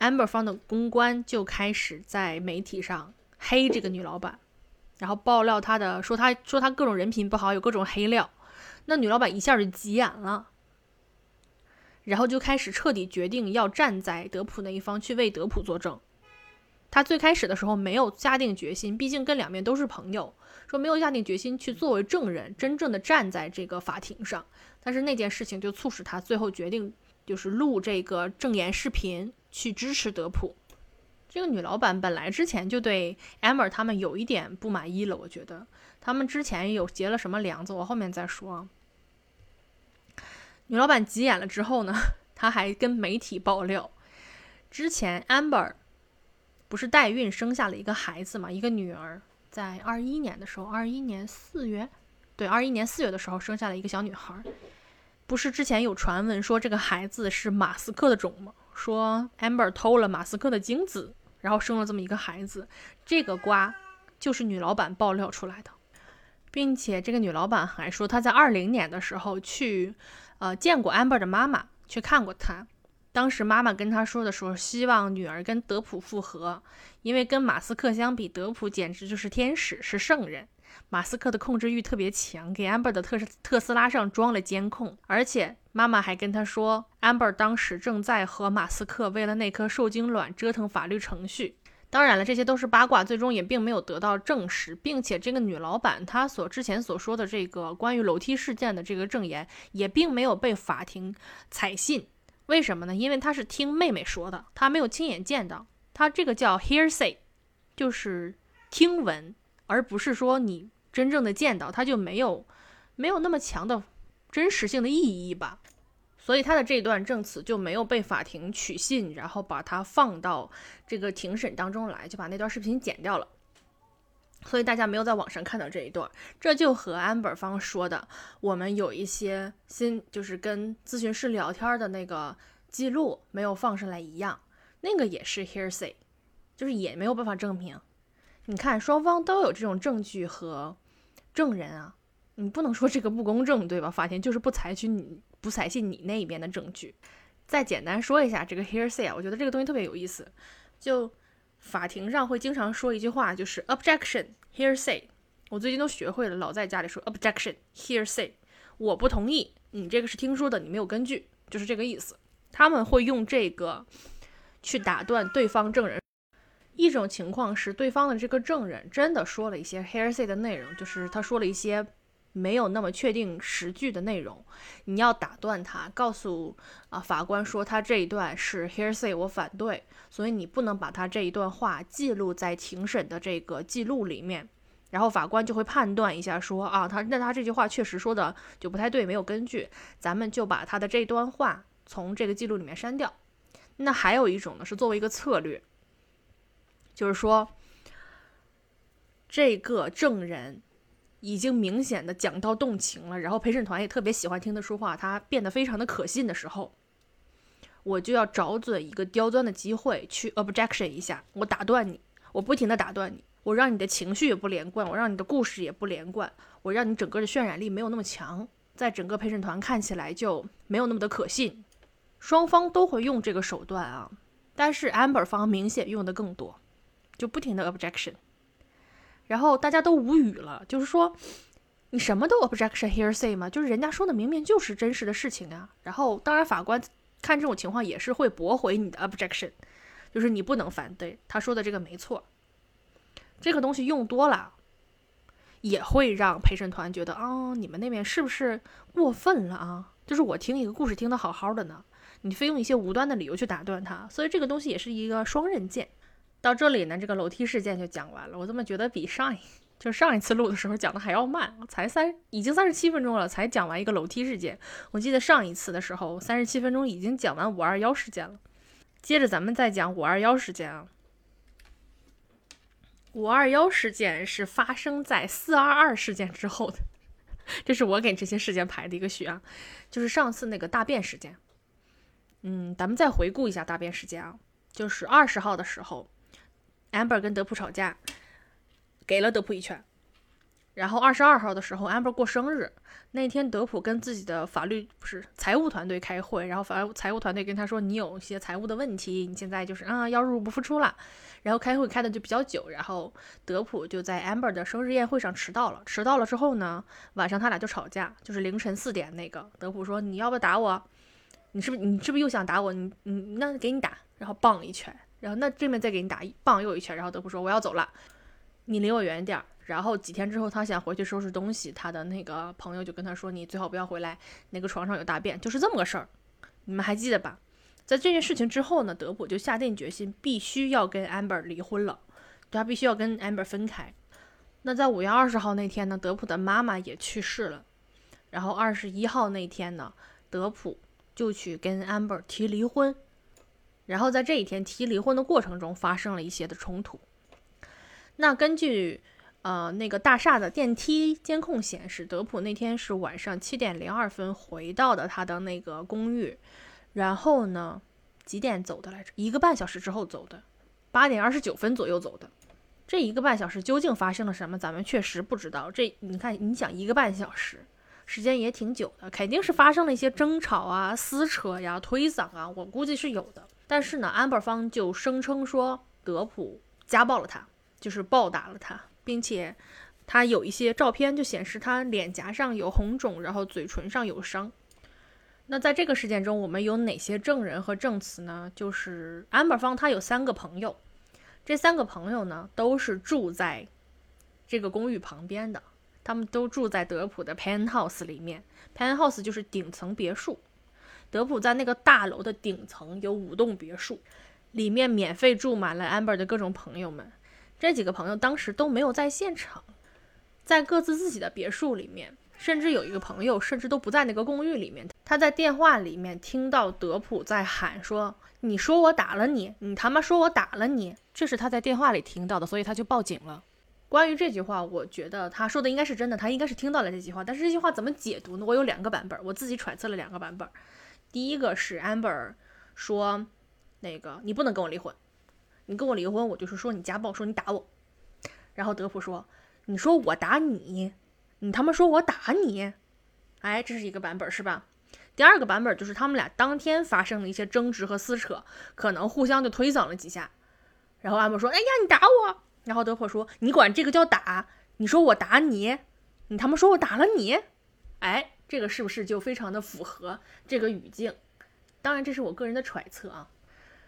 ，Amber 方的公关就开始在媒体上黑这个女老板，然后爆料她的，说她说她各种人品不好，有各种黑料。那女老板一下就急眼了。然后就开始彻底决定要站在德普那一方去为德普作证。他最开始的时候没有下定决心，毕竟跟两边都是朋友，说没有下定决心去作为证人，真正的站在这个法庭上。但是那件事情就促使他最后决定，就是录这个证言视频去支持德普。这个女老板本来之前就对 Amber 他们有一点不满意了，我觉得他们之前有结了什么梁子，我后面再说。女老板急眼了之后呢，(laughs) 她还跟媒体爆料，之前 Amber 不是代孕生下了一个孩子嘛，一个女儿，在二一年的时候，二一年四月，对，二一年四月的时候生下了一个小女孩。不是之前有传闻说这个孩子是马斯克的种吗？说 Amber 偷了马斯克的精子，然后生了这么一个孩子，这个瓜就是女老板爆料出来的，并且这个女老板还说她在二零年的时候去。呃，见过 Amber 的妈妈，去看过她。当时妈妈跟她说的时候，希望女儿跟德普复合，因为跟马斯克相比，德普简直就是天使，是圣人。马斯克的控制欲特别强，给 Amber 的特特斯拉上装了监控，而且妈妈还跟他说，Amber 当时正在和马斯克为了那颗受精卵折腾法律程序。当然了，这些都是八卦，最终也并没有得到证实，并且这个女老板她所之前所说的这个关于楼梯事件的这个证言，也并没有被法庭采信。为什么呢？因为她是听妹妹说的，她没有亲眼见到。她这个叫 hearsay，就是听闻，而不是说你真正的见到，它就没有没有那么强的真实性的意义吧。所以他的这段证词就没有被法庭取信，然后把它放到这个庭审当中来，就把那段视频剪掉了。所以大家没有在网上看到这一段。这就和 Amber 方说的，我们有一些新就是跟咨询师聊天的那个记录没有放上来一样，那个也是 hearsay，就是也没有办法证明。你看，双方都有这种证据和证人啊，你不能说这个不公正，对吧？法庭就是不采取你不采信你那一边的证据。再简单说一下这个 hearsay 啊，我觉得这个东西特别有意思。就法庭上会经常说一句话，就是 objection hearsay。我最近都学会了，老在家里说 objection hearsay，我不同意，你这个是听说的，你没有根据，就是这个意思。他们会用这个去打断对方证人。一种情况是，对方的这个证人真的说了一些 hearsay 的内容，就是他说了一些没有那么确定实据的内容，你要打断他，告诉啊法官说他这一段是 hearsay，我反对，所以你不能把他这一段话记录在庭审的这个记录里面，然后法官就会判断一下说啊他那他这句话确实说的就不太对，没有根据，咱们就把他的这段话从这个记录里面删掉。那还有一种呢，是作为一个策略。就是说，这个证人已经明显的讲到动情了，然后陪审团也特别喜欢听他说话，他变得非常的可信的时候，我就要找准一个刁钻的机会去 objection 一下，我打断你，我不停的打断你，我让你的情绪也不连贯，我让你的故事也不连贯，我让你整个的渲染力没有那么强，在整个陪审团看起来就没有那么的可信。双方都会用这个手段啊，但是 Amber 方明显用的更多。就不停的 objection，然后大家都无语了，就是说你什么都 objection hearsay 吗？就是人家说的明明就是真实的事情啊。然后当然法官看这种情况也是会驳回你的 objection，就是你不能反对他说的这个没错。这个东西用多了，也会让陪审团觉得啊，你们那边是不是过分了啊？就是我听一个故事听得好好的呢，你非用一些无端的理由去打断他，所以这个东西也是一个双刃剑。到这里呢，这个楼梯事件就讲完了。我怎么觉得比上一就上一次录的时候讲的还要慢？才三，已经三十七分钟了，才讲完一个楼梯事件。我记得上一次的时候，三十七分钟已经讲完五二幺事件了。接着咱们再讲五二幺事件啊。五二幺事件是发生在四二二事件之后的，这是我给这些事件排的一个序啊。就是上次那个大便事件。嗯，咱们再回顾一下大便事件啊，就是二十号的时候。Amber 跟德普吵架，给了德普一拳。然后二十二号的时候，Amber 过生日那天，德普跟自己的法律不是财务团队开会，然后法财务团队跟他说：“你有一些财务的问题，你现在就是啊要入不敷出了。”然后开会开的就比较久，然后德普就在 Amber 的生日宴会上迟到了。迟到了之后呢，晚上他俩就吵架，就是凌晨四点那个德普说：“你要不要打我？你是不是你是不是又想打我？你你那给你打。”然后棒一拳。然后那对面再给你打一棒又一拳，然后德普说我要走了，你离我远点儿。然后几天之后他想回去收拾东西，他的那个朋友就跟他说你最好不要回来，那个床上有大便，就是这么个事儿，你们还记得吧？在这件事情之后呢，德普就下定决心必须要跟 Amber 离婚了，他必须要跟 Amber 分开。那在五月二十号那天呢，德普的妈妈也去世了，然后二十一号那天呢，德普就去跟 Amber 提离婚。然后在这一天提离婚的过程中发生了一些的冲突。那根据呃那个大厦的电梯监控显示，德普那天是晚上七点零二分回到的他的那个公寓，然后呢几点走的来着？一个半小时之后走的，八点二十九分左右走的。这一个半小时究竟发生了什么？咱们确实不知道。这你看，你想一个半小时，时间也挺久的，肯定是发生了一些争吵啊、撕扯呀、推搡啊，我估计是有的。但是呢，amber 方就声称说德普家暴了他，就是暴打了他，并且他有一些照片就显示他脸颊上有红肿，然后嘴唇上有伤。那在这个事件中，我们有哪些证人和证词呢？就是 amber 方他有三个朋友，这三个朋友呢都是住在这个公寓旁边的，他们都住在德普的 penthouse 里面，penthouse 就是顶层别墅。德普在那个大楼的顶层有五栋别墅，里面免费住满了 Amber 的各种朋友们。这几个朋友当时都没有在现场，在各自自己的别墅里面，甚至有一个朋友甚至都不在那个公寓里面。他在电话里面听到德普在喊说：“你说我打了你，你他妈说我打了你。”这是他在电话里听到的，所以他就报警了。关于这句话，我觉得他说的应该是真的，他应该是听到了这句话。但是这句话怎么解读呢？我有两个版本，我自己揣测了两个版本。第一个是 Amber 说，那个你不能跟我离婚，你跟我离婚，我就是说你家暴，说你打我。然后德普说，你说我打你，你他妈说我打你，哎，这是一个版本是吧？第二个版本就是他们俩当天发生了一些争执和撕扯，可能互相就推搡了几下。然后 Amber 说，哎呀，你打我。然后德普说，你管这个叫打？你说我打你，你他妈说我打了你，哎。这个是不是就非常的符合这个语境？当然，这是我个人的揣测啊。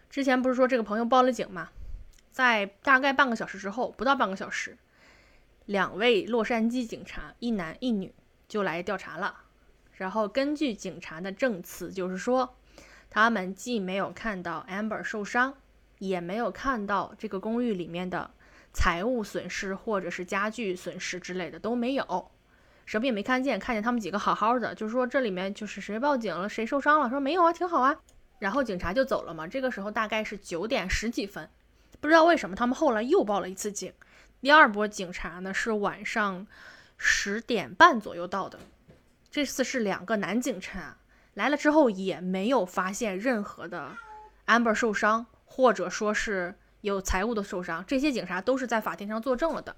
之前不是说这个朋友报了警吗？在大概半个小时之后，不到半个小时，两位洛杉矶警察，一男一女就来调查了。然后根据警察的证词，就是说他们既没有看到 Amber 受伤，也没有看到这个公寓里面的财物损失或者是家具损失之类的都没有。什么也没看见，看见他们几个好好的，就是说这里面就是谁报警了，谁受伤了，说没有啊，挺好啊。然后警察就走了嘛。这个时候大概是九点十几分，不知道为什么他们后来又报了一次警。第二波警察呢是晚上十点半左右到的，这次是两个男警察来了之后也没有发现任何的 Amber 受伤，或者说是有财物的受伤。这些警察都是在法庭上作证了的。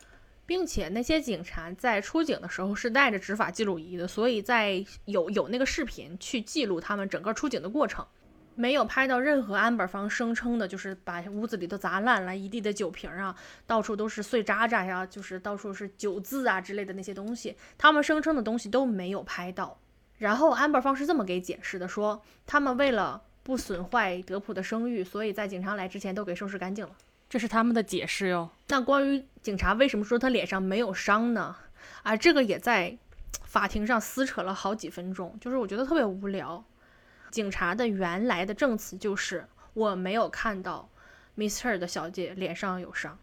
并且那些警察在出警的时候是带着执法记录仪的，所以在有有那个视频去记录他们整个出警的过程，没有拍到任何安保方声称的，就是把屋子里都砸烂了，一地的酒瓶啊，到处都是碎渣渣呀，就是到处是酒渍啊之类的那些东西，他们声称的东西都没有拍到。然后安保方是这么给解释的，说他们为了不损坏德普的声誉，所以在警察来之前都给收拾干净了。这是他们的解释哟。那关于警察为什么说他脸上没有伤呢？啊，这个也在法庭上撕扯了好几分钟，就是我觉得特别无聊。警察的原来的证词就是我没有看到 Mister 的小姐脸上有伤，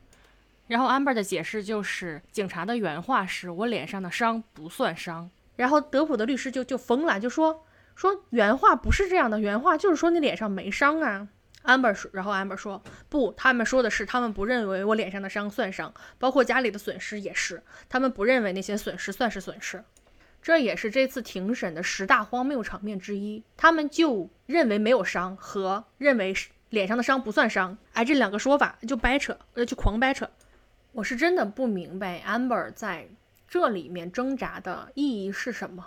然后 Amber 的解释就是警察的原话是我脸上的伤不算伤，然后德普的律师就就疯了，就说说原话不是这样的，原话就是说你脸上没伤啊。Amber 说，然后 Amber 说不，他们说的是他们不认为我脸上的伤算伤，包括家里的损失也是，他们不认为那些损失算是损失。这也是这次庭审的十大荒谬场面之一。他们就认为没有伤和认为脸上的伤不算伤，哎，这两个说法就掰扯，呃，就狂掰扯。我是真的不明白 Amber 在这里面挣扎的意义是什么，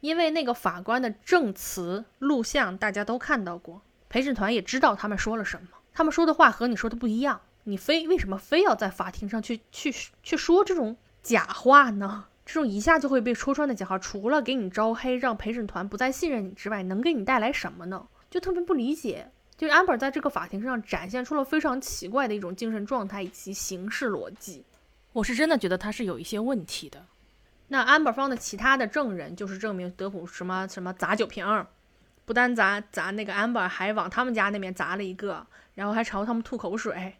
因为那个法官的证词录像大家都看到过。陪审团也知道他们说了什么，他们说的话和你说的不一样，你非为什么非要在法庭上去去去说这种假话呢？这种一下就会被戳穿的假话，除了给你招黑，让陪审团不再信任你之外，能给你带来什么呢？就特别不理解。就 Amber 在这个法庭上展现出了非常奇怪的一种精神状态以及行事逻辑，我是真的觉得他是有一些问题的。那 Amber 方的其他的证人就是证明德普什么什么砸酒瓶。不但砸砸那个 Amber，还往他们家那边砸了一个，然后还朝他们吐口水，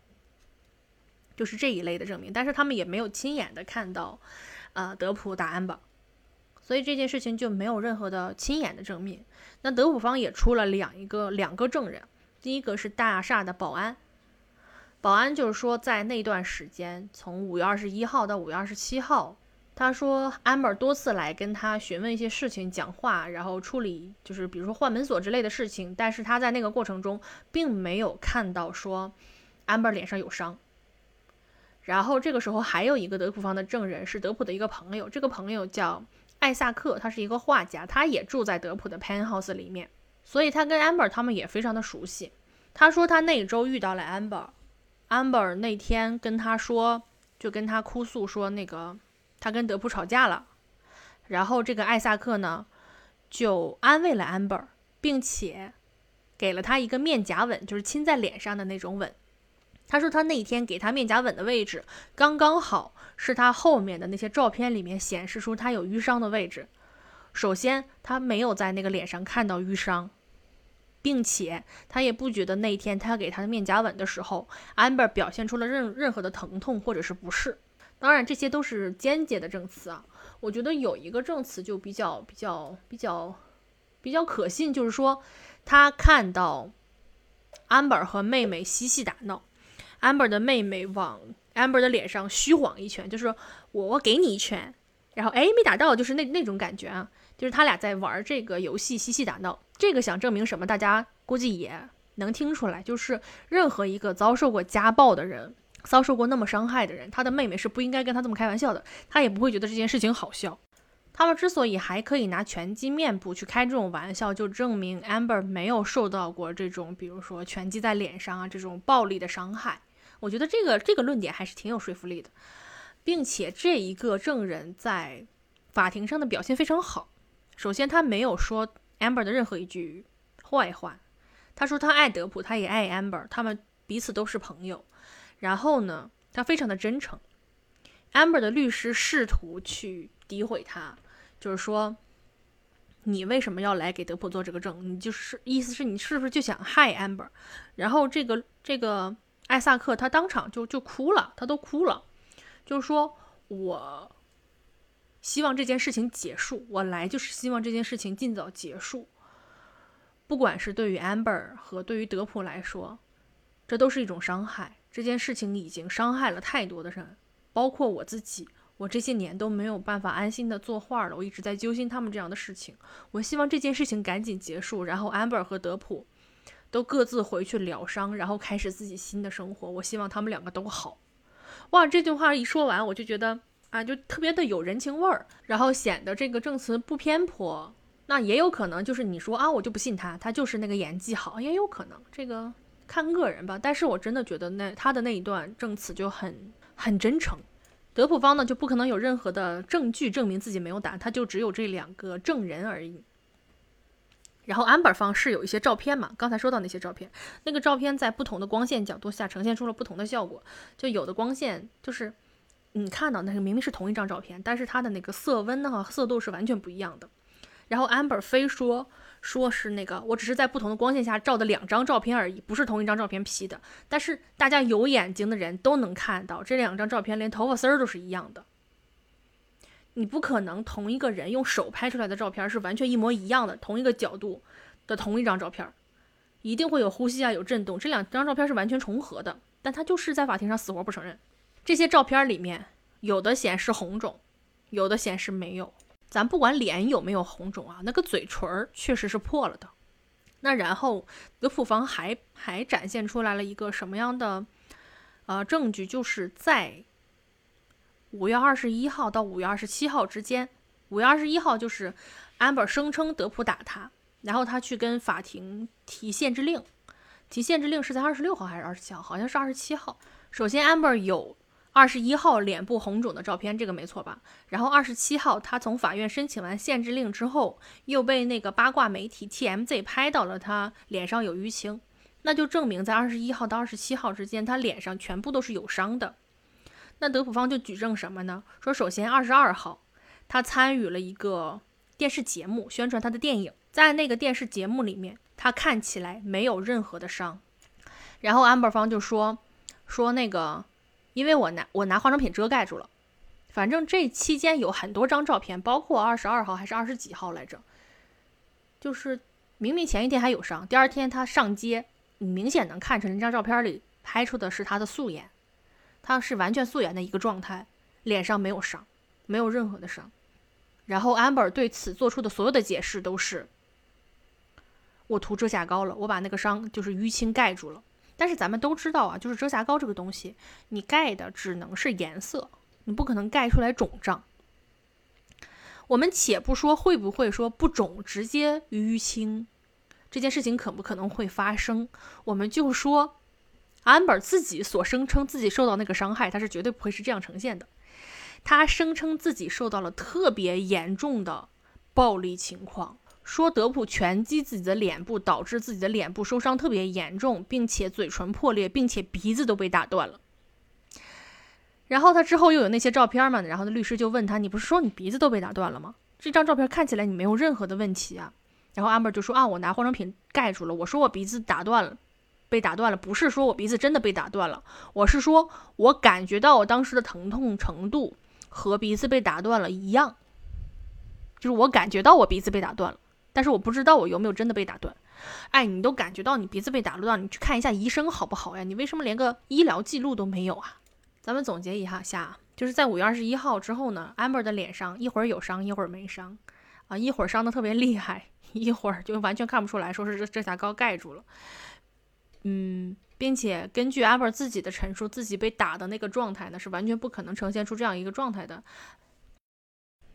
就是这一类的证明。但是他们也没有亲眼的看到，呃，德普打 Amber，所以这件事情就没有任何的亲眼的证明。那德普方也出了两一个两个证人，第一个是大厦的保安，保安就是说在那段时间，从五月二十一号到五月二十七号。他说，amber 多次来跟他询问一些事情、讲话，然后处理就是比如说换门锁之类的事情，但是他在那个过程中并没有看到说 amber 脸上有伤。然后这个时候还有一个德普方的证人是德普的一个朋友，这个朋友叫艾萨克，他是一个画家，他也住在德普的 penthouse 里面，所以他跟 amber 他们也非常的熟悉。他说他那周遇到了 amber，amber 那天跟他说，就跟他哭诉说那个。他跟德普吵架了，然后这个艾萨克呢，就安慰了 amber，并且给了他一个面颊吻，就是亲在脸上的那种吻。他说他那天给他面颊吻的位置，刚刚好是他后面的那些照片里面显示出他有淤伤的位置。首先，他没有在那个脸上看到淤伤，并且他也不觉得那天他给他的面颊吻的时候，amber 表现出了任任何的疼痛或者是不适。当然，这些都是间接的证词啊。我觉得有一个证词就比较比较比较比较可信，就是说他看到 amber 和妹妹嬉戏打闹，amber 的妹妹往 Amber 的脸上虚晃一拳，就是我我给你一拳，然后哎没打到，就是那那种感觉啊，就是他俩在玩这个游戏嬉戏打闹。这个想证明什么？大家估计也能听出来，就是任何一个遭受过家暴的人，遭受过那么伤害的人，他的妹妹是不应该跟他这么开玩笑的，他也不会觉得这件事情好笑。他们之所以还可以拿拳击面部去开这种玩笑，就证明 Amber 没有受到过这种，比如说拳击在脸上啊这种暴力的伤害。我觉得这个这个论点还是挺有说服力的，并且这一个证人在法庭上的表现非常好。首先，他没有说 Amber 的任何一句坏话，他说他爱德普，他也爱 Amber，他们彼此都是朋友。然后呢，他非常的真诚。Amber 的律师试图去诋毁他。就是说，你为什么要来给德普做这个证？你就是意思是你是不是就想害 Amber？然后这个这个艾萨克他当场就就哭了，他都哭了，就是说我希望这件事情结束，我来就是希望这件事情尽早结束。不管是对于 Amber 和对于德普来说，这都是一种伤害。这件事情已经伤害了太多的人，包括我自己。我这些年都没有办法安心的作画了，我一直在揪心他们这样的事情。我希望这件事情赶紧结束，然后 Amber 和德普都各自回去疗伤，然后开始自己新的生活。我希望他们两个都好。哇，这句话一说完，我就觉得啊，就特别的有人情味儿，然后显得这个证词不偏颇。那也有可能就是你说啊，我就不信他，他就是那个演技好，也有可能这个看个人吧。但是我真的觉得那他的那一段证词就很很真诚。德普方呢就不可能有任何的证据证明自己没有打，他就只有这两个证人而已。然后 Amber 方是有一些照片嘛，刚才说到那些照片，那个照片在不同的光线角度下呈现出了不同的效果，就有的光线就是你看到那个明明是同一张照片，但是它的那个色温呢色度是完全不一样的。然后 Amber 非说。说是那个，我只是在不同的光线下照的两张照片而已，不是同一张照片 P 的。但是大家有眼睛的人都能看到，这两张照片连头发丝儿都是一样的。你不可能同一个人用手拍出来的照片是完全一模一样的，同一个角度的同一张照片，一定会有呼吸啊，有震动。这两张照片是完全重合的，但他就是在法庭上死活不承认。这些照片里面有的显示红肿，有的显示没有。咱不管脸有没有红肿啊，那个嘴唇儿确实是破了的。那然后德普方还还展现出来了一个什么样的呃证据？就是在五月二十一号到五月二十七号之间，五月二十一号就是 Amber 声称德普打他，然后他去跟法庭提限制令，提限制令是在二十六号还是二十七号？好像是二十七号。首先，Amber 有。二十一号脸部红肿的照片，这个没错吧？然后二十七号，他从法院申请完限制令之后，又被那个八卦媒体 TMZ 拍到了他脸上有淤青，那就证明在二十一号到二十七号之间，他脸上全部都是有伤的。那德普方就举证什么呢？说首先二十二号，他参与了一个电视节目，宣传他的电影，在那个电视节目里面，他看起来没有任何的伤。然后 Amber 方就说说那个。因为我拿我拿化妆品遮盖住了，反正这期间有很多张照片，包括二十二号还是二十几号来着，就是明明前一天还有伤，第二天他上街，你明显能看出那张照片里拍出的是他的素颜，他是完全素颜的一个状态，脸上没有伤，没有任何的伤。然后 Amber 对此做出的所有的解释都是，我涂遮瑕膏了，我把那个伤就是淤青盖住了。但是咱们都知道啊，就是遮瑕膏这个东西，你盖的只能是颜色，你不可能盖出来肿胀。我们且不说会不会说不肿直接淤青，这件事情可不可能会发生？我们就说，amber 自己所声称自己受到那个伤害，他是绝对不会是这样呈现的。他声称自己受到了特别严重的暴力情况。说德普拳击自己的脸部，导致自己的脸部受伤特别严重，并且嘴唇破裂，并且鼻子都被打断了。然后他之后又有那些照片嘛？然后那律师就问他：“你不是说你鼻子都被打断了吗？这张照片看起来你没有任何的问题啊。”然后 Amber 就说：“啊，我拿化妆品盖住了。我说我鼻子打断了，被打断了，不是说我鼻子真的被打断了，我是说我感觉到我当时的疼痛程度和鼻子被打断了一样，就是我感觉到我鼻子被打断了。”但是我不知道我有没有真的被打断，哎，你都感觉到你鼻子被打断，你去看一下医生好不好呀？你为什么连个医疗记录都没有啊？咱们总结一下下，就是在五月二十一号之后呢，amber 的脸上一会儿有伤，一会儿没伤，啊，一会儿伤的特别厉害，一会儿就完全看不出来，说是这遮瑕膏盖住了。嗯，并且根据 amber 自己的陈述，自己被打的那个状态呢，是完全不可能呈现出这样一个状态的。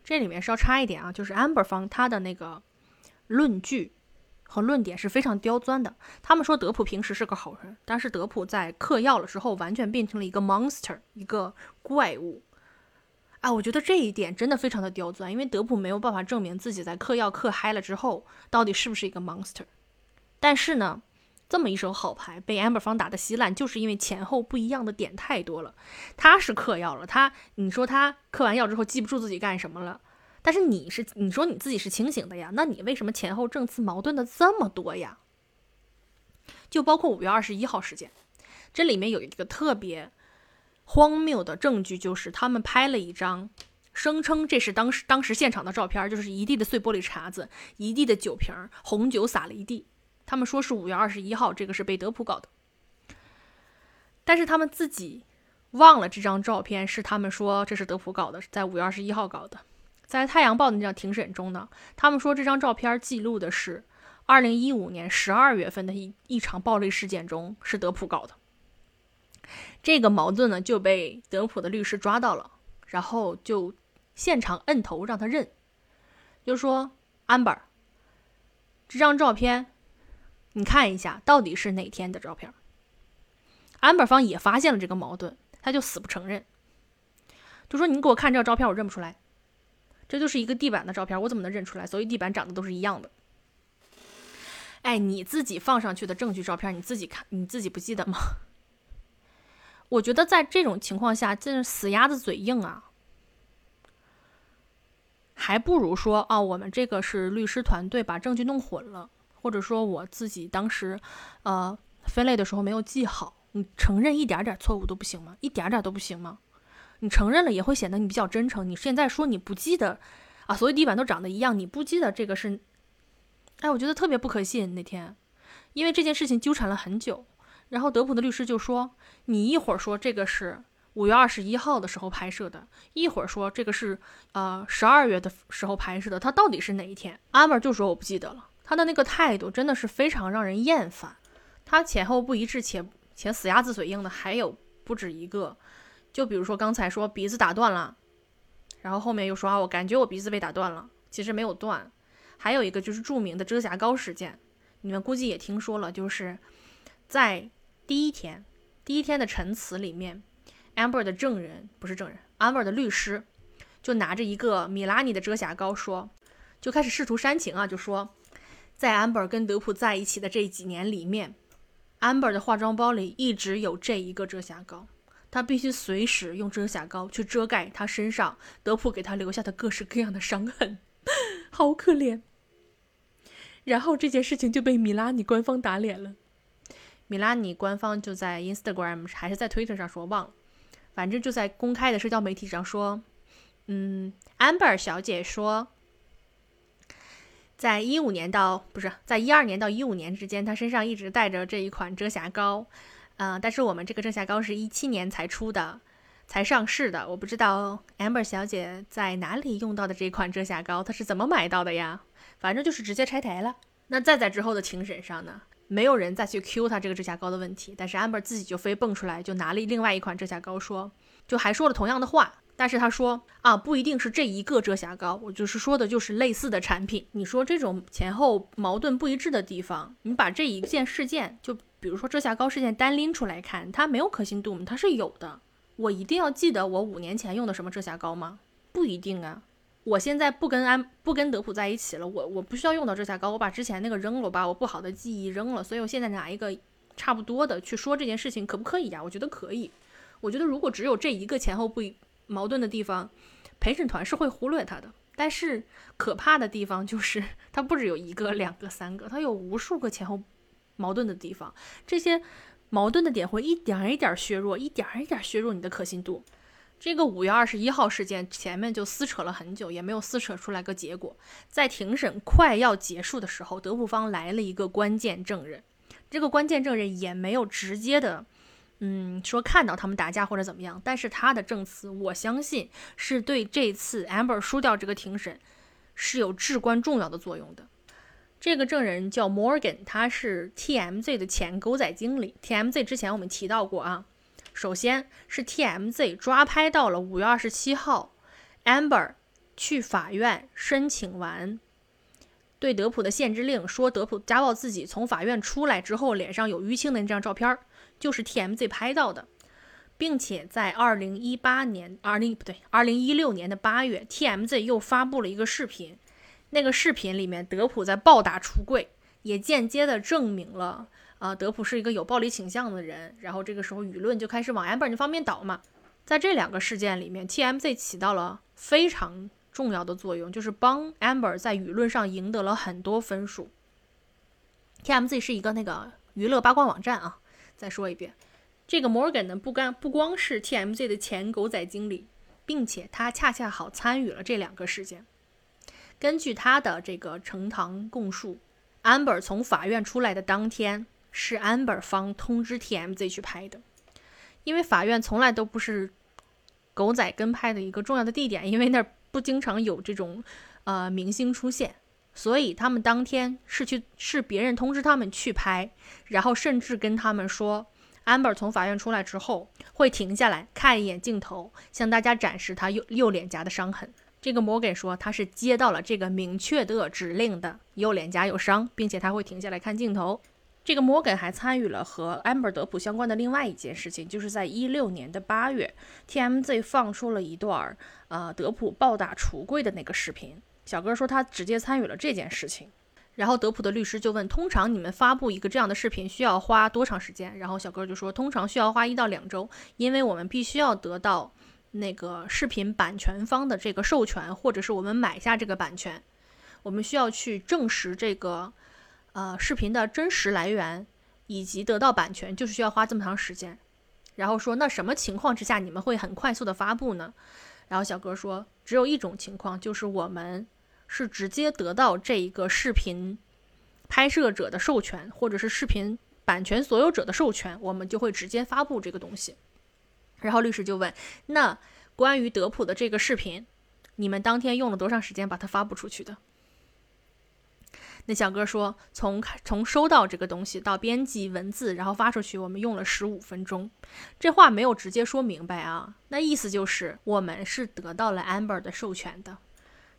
这里面稍插一点啊，就是 amber 方他的那个论据。和论点是非常刁钻的。他们说德普平时是个好人，但是德普在嗑药了之后，完全变成了一个 monster，一个怪物。啊，我觉得这一点真的非常的刁钻，因为德普没有办法证明自己在嗑药嗑嗨了之后到底是不是一个 monster。但是呢，这么一手好牌被 amber 方打的稀烂，就是因为前后不一样的点太多了。他是嗑药了，他你说他嗑完药之后记不住自己干什么了？但是你是你说你自己是清醒的呀？那你为什么前后证词矛盾的这么多呀？就包括五月二十一号事件，这里面有一个特别荒谬的证据，就是他们拍了一张，声称这是当时当时现场的照片，就是一地的碎玻璃碴子，一地的酒瓶，红酒洒了一地。他们说是五月二十一号，这个是被德普搞的，但是他们自己忘了这张照片是他们说这是德普搞的，在五月二十一号搞的。在《太阳报》的那场庭审中呢，他们说这张照片记录的是2015年12月份的一一场暴力事件中是德普搞的。这个矛盾呢就被德普的律师抓到了，然后就现场摁头让他认，就说：“amber，这张照片你看一下，到底是哪天的照片？”amber 方也发现了这个矛盾，他就死不承认，就说：“你给我看这张照片，我认不出来。”这就是一个地板的照片，我怎么能认出来？所以地板长得都是一样的。哎，你自己放上去的证据照片，你自己看，你自己不记得吗？(laughs) 我觉得在这种情况下，真是死鸭子嘴硬啊！还不如说啊，我们这个是律师团队把证据弄混了，或者说我自己当时呃分类的时候没有记好。你承认一点点错误都不行吗？一点点都不行吗？你承认了也会显得你比较真诚。你现在说你不记得啊，所有地板都长得一样，你不记得这个是，哎，我觉得特别不可信。那天，因为这件事情纠缠了很久，然后德普的律师就说，你一会儿说这个是五月二十一号的时候拍摄的，一会儿说这个是呃十二月的时候拍摄的，他到底是哪一天？阿门就说我不记得了。他的那个态度真的是非常让人厌烦，他前后不一致且且死鸭子嘴硬的还有不止一个。就比如说刚才说鼻子打断了，然后后面又说啊，我感觉我鼻子被打断了，其实没有断。还有一个就是著名的遮瑕膏事件，你们估计也听说了，就是在第一天第一天的陈词里面，amber 的证人不是证人，amber 的律师就拿着一个米拉尼的遮瑕膏说，就开始试图煽情啊，就说在 amber 跟德普在一起的这几年里面，amber 的化妆包里一直有这一个遮瑕膏。他必须随时用遮瑕膏去遮盖他身上德普给他留下的各式各样的伤痕，(laughs) 好可怜。然后这件事情就被米拉尼官方打脸了。米拉尼官方就在 Instagram 还是在 Twitter 上说忘了，反正就在公开的社交媒体上说，嗯，Amber 小姐说，在一五年到不是在一二年到一五年之间，她身上一直带着这一款遮瑕膏。嗯，但是我们这个遮瑕膏是一七年才出的，才上市的。我不知道 Amber 小姐在哪里用到的这款遮瑕膏，她是怎么买到的呀？反正就是直接拆台了。那再在之后的庭审上呢，没有人再去 Q 她这个遮瑕膏的问题，但是 Amber 自己就非蹦出来，就拿了另外一款遮瑕膏说，就还说了同样的话。但是他说啊，不一定是这一个遮瑕膏，我就是说的就是类似的产品。你说这种前后矛盾不一致的地方，你把这一件事件就。比如说遮瑕膏事件单拎出来看，它没有可信度吗？它是有的。我一定要记得我五年前用的什么遮瑕膏吗？不一定啊。我现在不跟安不跟德普在一起了，我我不需要用到遮瑕膏，我把之前那个扔了，我把我不好的记忆扔了。所以我现在拿一个差不多的去说这件事情，可不可以呀？我觉得可以。我觉得如果只有这一个前后不矛盾的地方，陪审团是会忽略它的。但是可怕的地方就是它不止有一个、两个、三个，它有无数个前后。矛盾的地方，这些矛盾的点会一点一点削弱，一点一点削弱你的可信度。这个五月二十一号事件前面就撕扯了很久，也没有撕扯出来个结果。在庭审快要结束的时候，德普方来了一个关键证人，这个关键证人也没有直接的，嗯，说看到他们打架或者怎么样，但是他的证词，我相信是对这次 Amber 输掉这个庭审是有至关重要的作用的。这个证人叫 Morgan，他是 TMZ 的前狗仔经理。TMZ 之前我们提到过啊，首先是 TMZ 抓拍到了五月二十七号 Amber 去法院申请完对德普的限制令，说德普家暴自己，从法院出来之后脸上有淤青的那张照片。就是 TMZ 拍到的，并且在二零一八年，二零不对，二零一六年的八月，TMZ 又发布了一个视频，那个视频里面德普在暴打橱柜，也间接的证明了啊，德普是一个有暴力倾向的人。然后这个时候舆论就开始往 Amber 那方面倒嘛。在这两个事件里面，TMZ 起到了非常重要的作用，就是帮 Amber 在舆论上赢得了很多分数。TMZ 是一个那个娱乐八卦网站啊。再说一遍，这个 Morgan 呢，不干不光是 TMZ 的前狗仔经理，并且他恰恰好参与了这两个事件。根据他的这个呈堂供述，Amber 从法院出来的当天是 Amber 方通知 TMZ 去拍的，因为法院从来都不是狗仔跟拍的一个重要的地点，因为那儿不经常有这种呃明星出现。所以他们当天是去是别人通知他们去拍，然后甚至跟他们说，amber 从法院出来之后会停下来看一眼镜头，向大家展示他右右脸颊的伤痕。这个摩根说他是接到了这个明确的指令的，右脸颊有伤，并且他会停下来看镜头。这个摩根还参与了和 amber 德普相关的另外一件事情，就是在一六年的八月，TMZ 放出了一段呃德普暴打橱柜的那个视频。小哥说他直接参与了这件事情，然后德普的律师就问：通常你们发布一个这样的视频需要花多长时间？然后小哥就说：通常需要花一到两周，因为我们必须要得到那个视频版权方的这个授权，或者是我们买下这个版权，我们需要去证实这个呃视频的真实来源以及得到版权，就是需要花这么长时间。然后说：那什么情况之下你们会很快速的发布呢？然后小哥说，只有一种情况，就是我们是直接得到这一个视频拍摄者的授权，或者是视频版权所有者的授权，我们就会直接发布这个东西。然后律师就问，那关于德普的这个视频，你们当天用了多长时间把它发布出去的？那小哥说，从从收到这个东西到编辑文字，然后发出去，我们用了十五分钟。这话没有直接说明白啊，那意思就是我们是得到了 Amber 的授权的，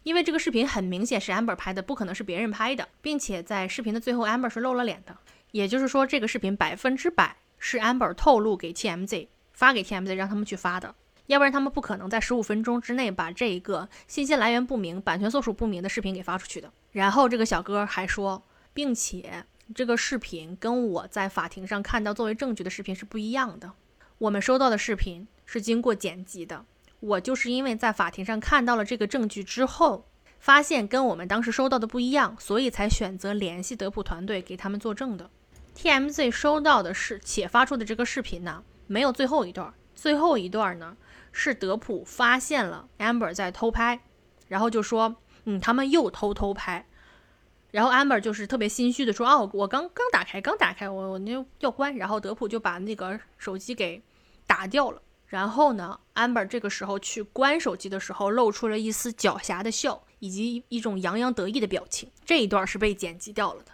因为这个视频很明显是 Amber 拍的，不可能是别人拍的，并且在视频的最后，Amber 是露了脸的，也就是说，这个视频百分之百是 Amber 透露给 TMZ 发给 TMZ 让他们去发的。要不然他们不可能在十五分钟之内把这一个信息来源不明、版权所属不明的视频给发出去的。然后这个小哥还说，并且这个视频跟我在法庭上看到作为证据的视频是不一样的。我们收到的视频是经过剪辑的。我就是因为在法庭上看到了这个证据之后，发现跟我们当时收到的不一样，所以才选择联系德普团队给他们作证的。TMZ 收到的是且发出的这个视频呢，没有最后一段，最后一段呢。是德普发现了 Amber 在偷拍，然后就说：“嗯，他们又偷偷拍。”然后 Amber 就是特别心虚的说：“哦，我刚刚打开，刚打开，我我那要关。”然后德普就把那个手机给打掉了。然后呢，Amber 这个时候去关手机的时候，露出了一丝狡黠的笑，以及一种洋洋得意的表情。这一段是被剪辑掉了的。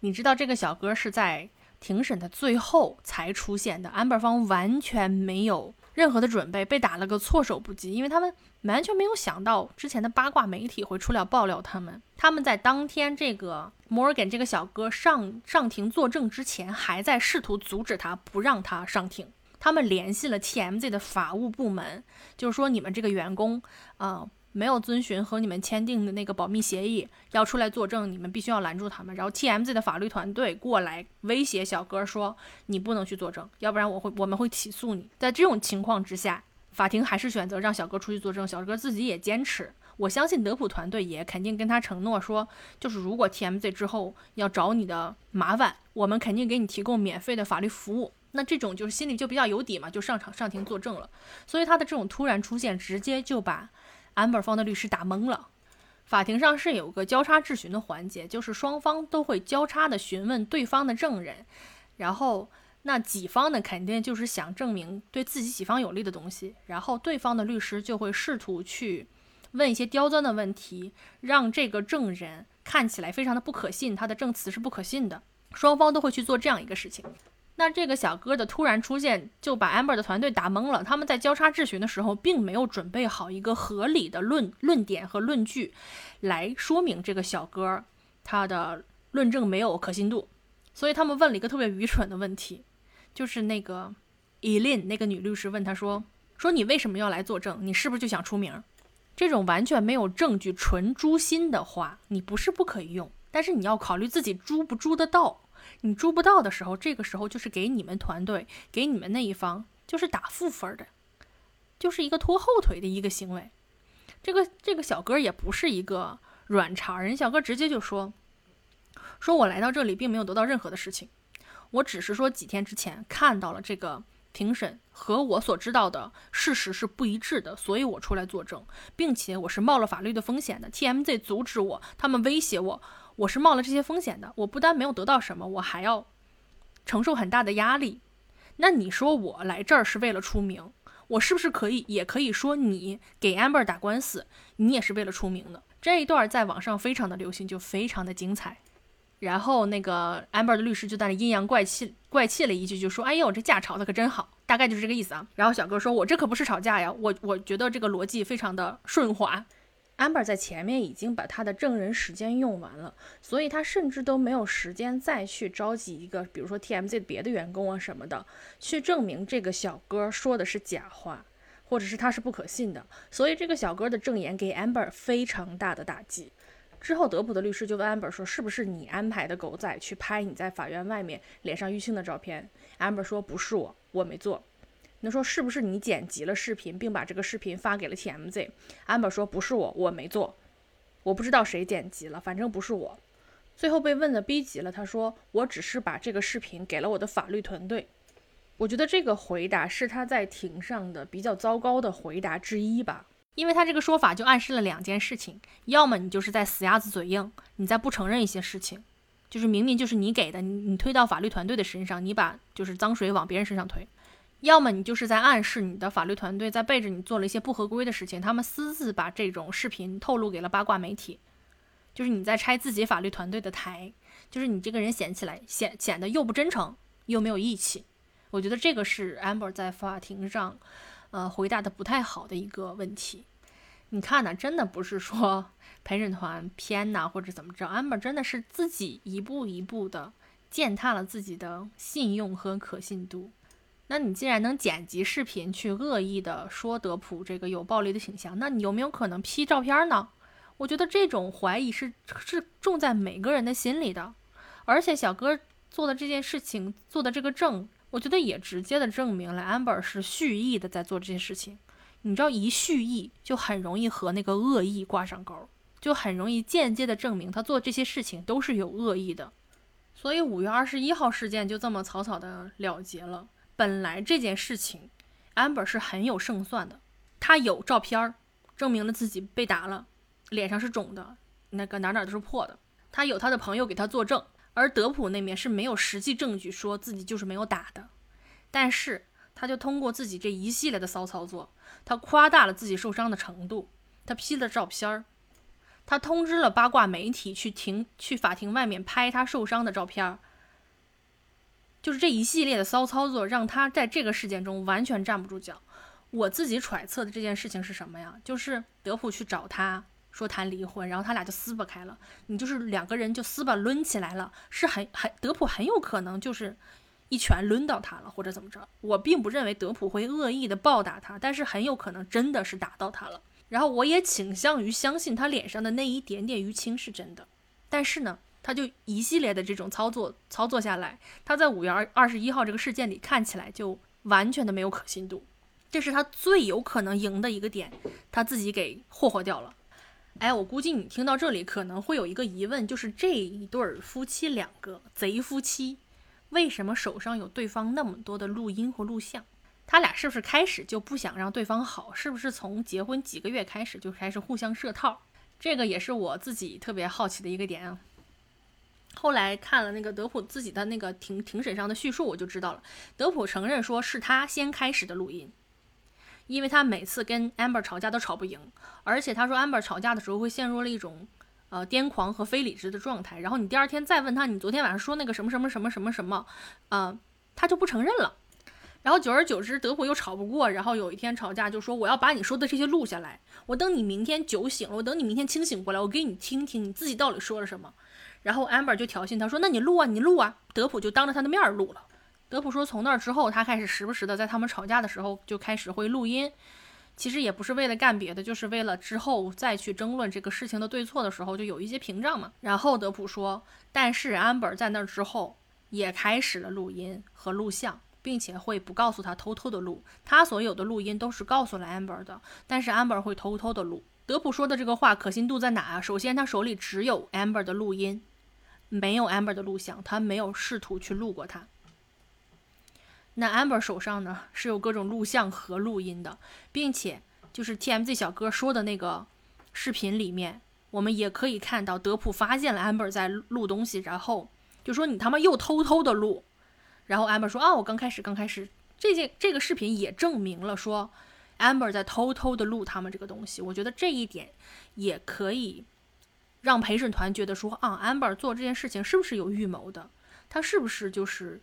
你知道这个小哥是在庭审的最后才出现的，Amber 方完全没有。任何的准备被打了个措手不及，因为他们完全没有想到之前的八卦媒体会出来爆料他们。他们在当天这个 Morgan 这个小哥上上庭作证之前，还在试图阻止他，不让他上庭。他们联系了 TMZ 的法务部门，就是说你们这个员工，啊。没有遵循和你们签订的那个保密协议，要出来作证，你们必须要拦住他们。然后 TMZ 的法律团队过来威胁小哥说：“你不能去作证，要不然我会我们会起诉你。”在这种情况之下，法庭还是选择让小哥出去作证。小哥自己也坚持，我相信德普团队也肯定跟他承诺说，就是如果 TMZ 之后要找你的麻烦，我们肯定给你提供免费的法律服务。那这种就是心里就比较有底嘛，就上场上庭作证了。所以他的这种突然出现，直接就把。Amber 方的律师打懵了，法庭上是有个交叉质询的环节，就是双方都会交叉的询问对方的证人，然后那己方呢，肯定就是想证明对自己己方有利的东西，然后对方的律师就会试图去问一些刁钻的问题，让这个证人看起来非常的不可信，他的证词是不可信的。双方都会去做这样一个事情。那这个小哥的突然出现，就把 Amber 的团队打懵了。他们在交叉质询的时候，并没有准备好一个合理的论论点和论据，来说明这个小哥他的论证没有可信度。所以他们问了一个特别愚蠢的问题。就是那个 Elin 那个女律师问他说：“说你为什么要来作证？你是不是就想出名？这种完全没有证据、纯诛心的话，你不是不可以用，但是你要考虑自己诛不诛得到。你租不到的时候，这个时候就是给你们团队、给你们那一方就是打负分的，就是一个拖后腿的一个行为。这个这个小哥也不是一个软茬，人小哥直接就说：说我来到这里并没有得到任何的事情。”我只是说几天之前看到了这个庭审和我所知道的事实是不一致的，所以我出来作证，并且我是冒了法律的风险的。TMZ 阻止我，他们威胁我，我是冒了这些风险的。我不但没有得到什么，我还要承受很大的压力。那你说我来这儿是为了出名，我是不是可以也可以说你给 Amber 打官司，你也是为了出名的？这一段在网上非常的流行，就非常的精彩。然后那个 Amber 的律师就在那阴阳怪气怪气了一句，就说：“哎呦，这架吵得可真好。”大概就是这个意思啊。然后小哥说：“我这可不是吵架呀，我我觉得这个逻辑非常的顺滑。”Amber 在前面已经把他的证人时间用完了，所以他甚至都没有时间再去召集一个，比如说 TMZ 别的员工啊什么的，去证明这个小哥说的是假话，或者是他是不可信的。所以这个小哥的证言给 Amber 非常大的打击。之后，德普的律师就问 Amber 说：“是不是你安排的狗仔去拍你在法院外面脸上淤青的照片？”Amber 说：“不是我，我没做。”那说是不是你剪辑了视频，并把这个视频发给了 TMZ？Amber 说：“不是我，我没做。我不知道谁剪辑了，反正不是我。”最后被问的逼急了，他说：“我只是把这个视频给了我的法律团队。”我觉得这个回答是他在庭上的比较糟糕的回答之一吧。因为他这个说法就暗示了两件事情：要么你就是在死鸭子嘴硬，你在不承认一些事情，就是明明就是你给的，你你推到法律团队的身上，你把就是脏水往别人身上推；要么你就是在暗示你的法律团队在背着你做了一些不合规的事情，他们私自把这种视频透露给了八卦媒体，就是你在拆自己法律团队的台，就是你这个人显起来显显得又不真诚又没有义气。我觉得这个是 Amber 在法庭上。呃，回答的不太好的一个问题，你看呢，真的不是说陪审团偏呐，或者怎么着，amber 真的是自己一步一步的践踏了自己的信用和可信度。那你既然能剪辑视频去恶意的说德普这个有暴力的倾向，那你有没有可能 P 照片呢？我觉得这种怀疑是是种在每个人的心里的，而且小哥做的这件事情，做的这个证。我觉得也直接的证明了 Amber 是蓄意的在做这件事情。你知道，一蓄意就很容易和那个恶意挂上钩，就很容易间接的证明他做这些事情都是有恶意的。所以五月二十一号事件就这么草草的了结了。本来这件事情，Amber 是很有胜算的，他有照片证明了自己被打了，脸上是肿的，那个哪哪都是破的。他有他的朋友给他作证。而德普那边是没有实际证据说自己就是没有打的，但是他就通过自己这一系列的骚操作，他夸大了自己受伤的程度，他 P 了照片儿，他通知了八卦媒体去庭去法庭外面拍他受伤的照片儿，就是这一系列的骚操作让他在这个事件中完全站不住脚。我自己揣测的这件事情是什么呀？就是德普去找他。说谈离婚，然后他俩就撕巴开了。你就是两个人就撕巴抡起来了，是很很德普很有可能就是一拳抡到他了，或者怎么着。我并不认为德普会恶意的暴打他，但是很有可能真的是打到他了。然后我也倾向于相信他脸上的那一点点淤青是真的。但是呢，他就一系列的这种操作操作下来，他在五月二二十一号这个事件里看起来就完全的没有可信度。这是他最有可能赢的一个点，他自己给霍霍掉了。哎，我估计你听到这里可能会有一个疑问，就是这一对夫妻两个贼夫妻，为什么手上有对方那么多的录音和录像？他俩是不是开始就不想让对方好？是不是从结婚几个月开始就开始互相设套？这个也是我自己特别好奇的一个点啊。后来看了那个德普自己的那个庭庭审上的叙述，我就知道了，德普承认说是他先开始的录音，因为他每次跟 Amber 吵架都吵不赢，而且他说 Amber 吵架的时候会陷入了一种呃癫狂和非理智的状态，然后你第二天再问他你昨天晚上说那个什么什么什么什么什么，啊，他就不承认了。然后久而久之，德普又吵不过，然后有一天吵架就说我要把你说的这些录下来，我等你明天酒醒了，我等你明天清醒过来，我给你听听你自己到底说了什么。然后 Amber 就挑衅他说：“那你录啊，你录啊。”德普就当着他的面录了。德普说，从那之后，他开始时不时的在他们吵架的时候就开始会录音，其实也不是为了干别的，就是为了之后再去争论这个事情的对错的时候就有一些屏障嘛。然后德普说，但是 Amber 在那之后也开始了录音和录像。并且会不告诉他偷偷的录，他所有的录音都是告诉了 Amber 的，但是 Amber 会偷偷的录。德普说的这个话可信度在哪啊？首先，他手里只有 Amber 的录音，没有 Amber 的录像，他没有试图去录过他。那 Amber 手上呢是有各种录像和录音的，并且就是 TMZ 小哥说的那个视频里面，我们也可以看到德普发现了 Amber 在录东西，然后就说你他妈又偷偷的录。然后 Amber 说：“啊，我刚开始，刚开始，这件这个视频也证明了说，Amber 在偷偷的录他们这个东西。我觉得这一点也可以让陪审团觉得说，啊，Amber 做这件事情是不是有预谋的？他是不是就是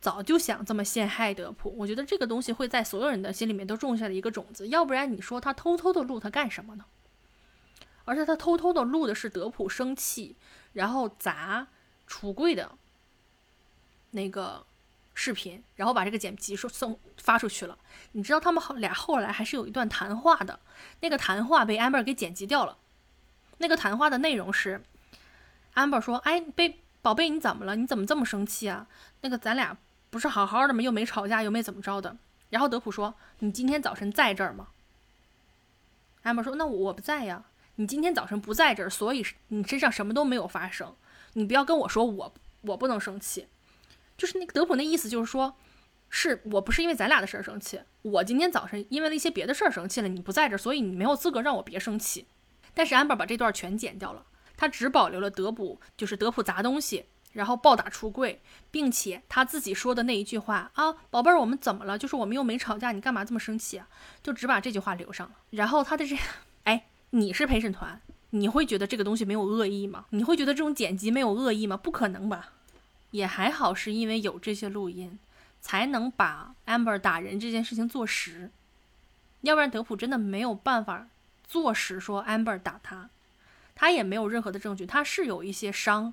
早就想这么陷害德普？我觉得这个东西会在所有人的心里面都种下了一个种子。要不然你说他偷偷的录他干什么呢？而且他偷偷的录的是德普生气，然后砸橱柜的。”那个视频，然后把这个剪辑说送发出去了。你知道他们后俩后来还是有一段谈话的，那个谈话被 Amber 给剪辑掉了。那个谈话的内容是，Amber 说：“哎，贝宝贝，你怎么了？你怎么这么生气啊？那个咱俩不是好好的吗？又没吵架，又没怎么着的。”然后德普说：“你今天早晨在这儿吗？”Amber 说：“那我不在呀。你今天早晨不在这儿，所以你身上什么都没有发生。你不要跟我说我我不能生气。”就是那个德普那意思，就是说，是我不是因为咱俩的事儿生气，我今天早晨因为了一些别的事儿生气了，你不在这儿，所以你没有资格让我别生气。但是 amber 把这段全剪掉了，他只保留了德普，就是德普砸东西，然后暴打橱柜，并且他自己说的那一句话啊，宝贝儿，我们怎么了？就是我们又没吵架，你干嘛这么生气啊？就只把这句话留上了。然后他的这，(laughs) 哎，你是陪审团，你会觉得这个东西没有恶意吗？你会觉得这种剪辑没有恶意吗？不可能吧？也还好，是因为有这些录音，才能把 Amber 打人这件事情坐实。要不然德普真的没有办法坐实说 Amber 打他，他也没有任何的证据。他是有一些伤，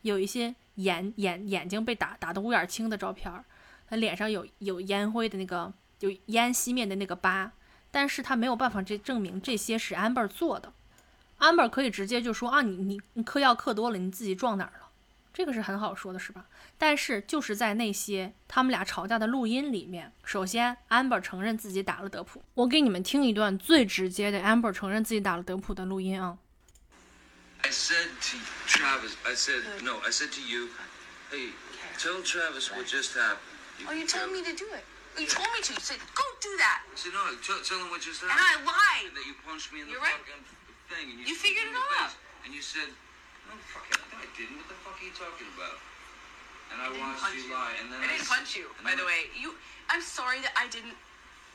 有一些眼眼眼睛被打打的乌眼青的照片，他脸上有有烟灰的那个有烟熄灭的那个疤，但是他没有办法这证明这些是 Amber 做的。Amber 可以直接就说啊，你你你嗑药嗑多了，你自己撞哪儿了？这个是很好说的，是吧？但是就是在那些他们俩吵架的录音里面，首先 Amber 承认自己打了德普。我给你们听一段最直接的 Amber 承认自己打了德普的录音啊。I said to Travis, I said no, I said to you, hey, tell Travis what just happened. Oh, you told me to do it. You told me to. You said go do that. I said no, tell, tell him what just happened. And I lied. And that you punched me in the You're right. fucking thing. And you, You figured it out. And you said, no, fucking, no, I didn't. What the fuck are you talking about? And I, I watched punch you you. lie. And then I I didn't s- punch you, by the way. You. I'm sorry that I didn't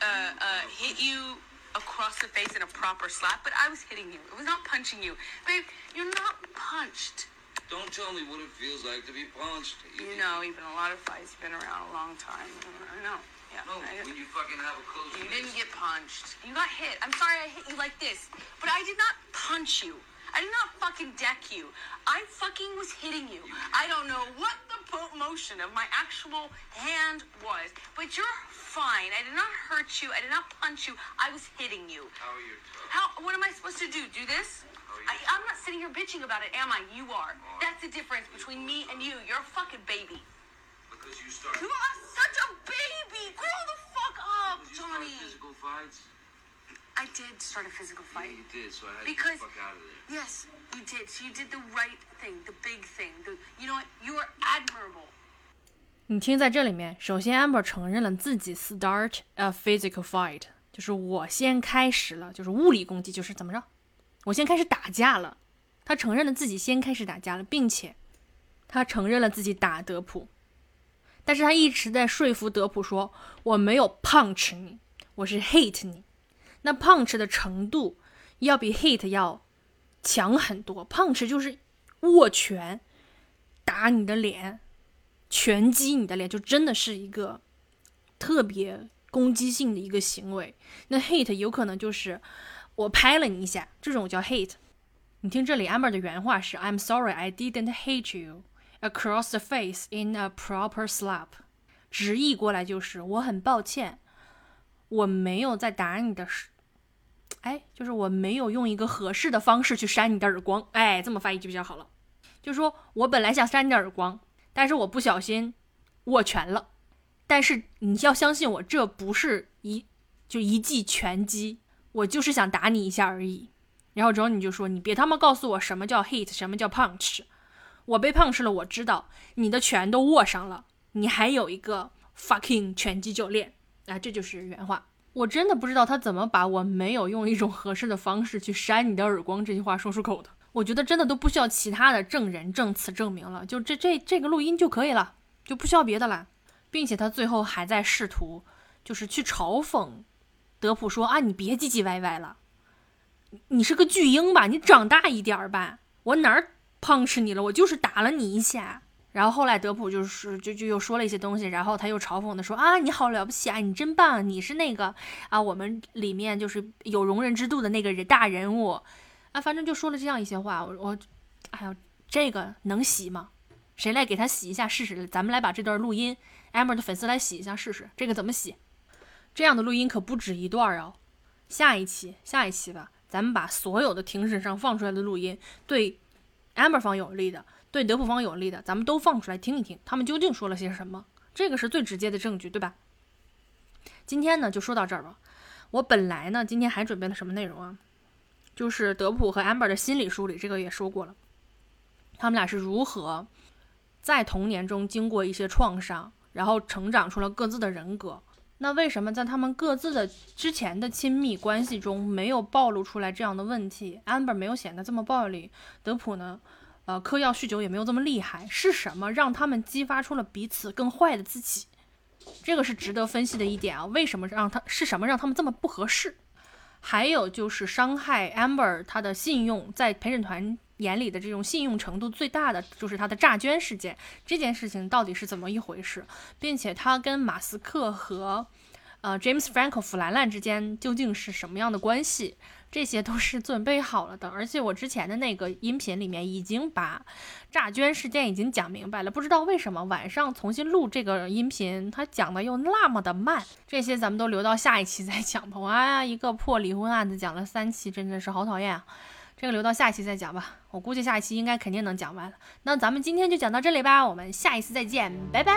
uh, uh, hit you across the face in a proper slap, but I was hitting you. It was not punching you, babe. You're not punched. Don't tell me what it feels like to be punched. You know, you've been a lot of fights. You've been around a long time. I know. Yeah. No, I- when you fucking have a close You didn't get punched. You got hit. I'm sorry I hit you like this, but I did not punch you. I did not fucking deck you. I fucking was hitting you. I don't know what the po- motion of my actual hand was, but you're fine. I did not hurt you. I did not punch you. I was hitting you. How are you tough? How? What am I supposed to do? Do this? I, I'm not sitting here bitching about it, am I? You are. That's the difference between me and you. You're a fucking baby. Because you started, You are such a baby. Grow the fuck up, because you started Johnny. physical fights. I did start a physical fight. you did, so I had Because- to get the fuck out of there. Yes, you did. So you did the right thing, the big thing. The, you know what? You are admirable. 你听，在这里面，首先 Amber 承认了自己 start a physical fight，就是我先开始了，就是物理攻击，就是怎么着，我先开始打架了。他承认了自己先开始打架了，并且他承认了自己打德普，但是他一直在说服德普说我没有 punch 你，我是 hit 你。那 punch 的程度要比 hit 要强很多，punch 就是握拳打你的脸，拳击你的脸，就真的是一个特别攻击性的一个行为。那 hit 有可能就是我拍了你一下，这种叫 hit。你听这里，Amber 的原话是：“I'm sorry, I didn't hit you across the face in a proper slap。”直译过来就是我很抱歉，我没有在打你的时，哎，就是我没有用一个合适的方式去扇你的耳光。哎，这么翻译就比较好了。就是说我本来想扇你的耳光，但是我不小心握拳了。但是你要相信我，这不是一就一记拳击，我就是想打你一下而已。然后之后你就说，你别他妈告诉我什么叫 hit，什么叫 punch，我被 punch 了，我知道你的拳都握上了，你还有一个 fucking 拳击教练，啊，这就是原话。我真的不知道他怎么把我没有用一种合适的方式去扇你的耳光这句话说出口的。我觉得真的都不需要其他的证人证词证明了，就这这这个录音就可以了，就不需要别的了，并且他最后还在试图就是去嘲讽德普说啊，你别唧唧歪歪了。你是个巨婴吧？你长大一点儿吧！我哪儿 punch 你了？我就是打了你一下。然后后来德普就是就就又说了一些东西，然后他又嘲讽的说啊，你好了不起啊，你真棒，你是那个啊，我们里面就是有容人之度的那个人大人物啊，反正就说了这样一些话。我我，哎呀，这个能洗吗？谁来给他洗一下试试？咱们来把这段录音，Amber 的粉丝来洗一下试试，这个怎么洗？这样的录音可不止一段哦。下一期，下一期吧。咱们把所有的庭审上放出来的录音，对 Amber 方有利的，对德普方有利的，咱们都放出来听一听，他们究竟说了些什么？这个是最直接的证据，对吧？今天呢就说到这儿吧。我本来呢今天还准备了什么内容啊？就是德普和 Amber 的心理梳理，这个也说过了，他们俩是如何在童年中经过一些创伤，然后成长出了各自的人格。那为什么在他们各自的之前的亲密关系中没有暴露出来这样的问题？Amber 没有显得这么暴力，德普呢？呃，嗑药酗酒也没有这么厉害。是什么让他们激发出了彼此更坏的自己？这个是值得分析的一点啊。为什么让他是什么让他们这么不合适？还有就是伤害 Amber 他的信用，在陪审团。眼里的这种信用程度最大的就是他的诈捐事件，这件事情到底是怎么一回事，并且他跟马斯克和呃 James Franco 弗兰兰之间究竟是什么样的关系，这些都是准备好了的。而且我之前的那个音频里面已经把诈捐事件已经讲明白了，不知道为什么晚上重新录这个音频，他讲的又那么的慢。这些咱们都留到下一期再讲吧。哎呀，一个破离婚案子讲了三期，真的是好讨厌啊。这个留到下一期再讲吧，我估计下一期应该肯定能讲完了。那咱们今天就讲到这里吧，我们下一次再见，拜拜。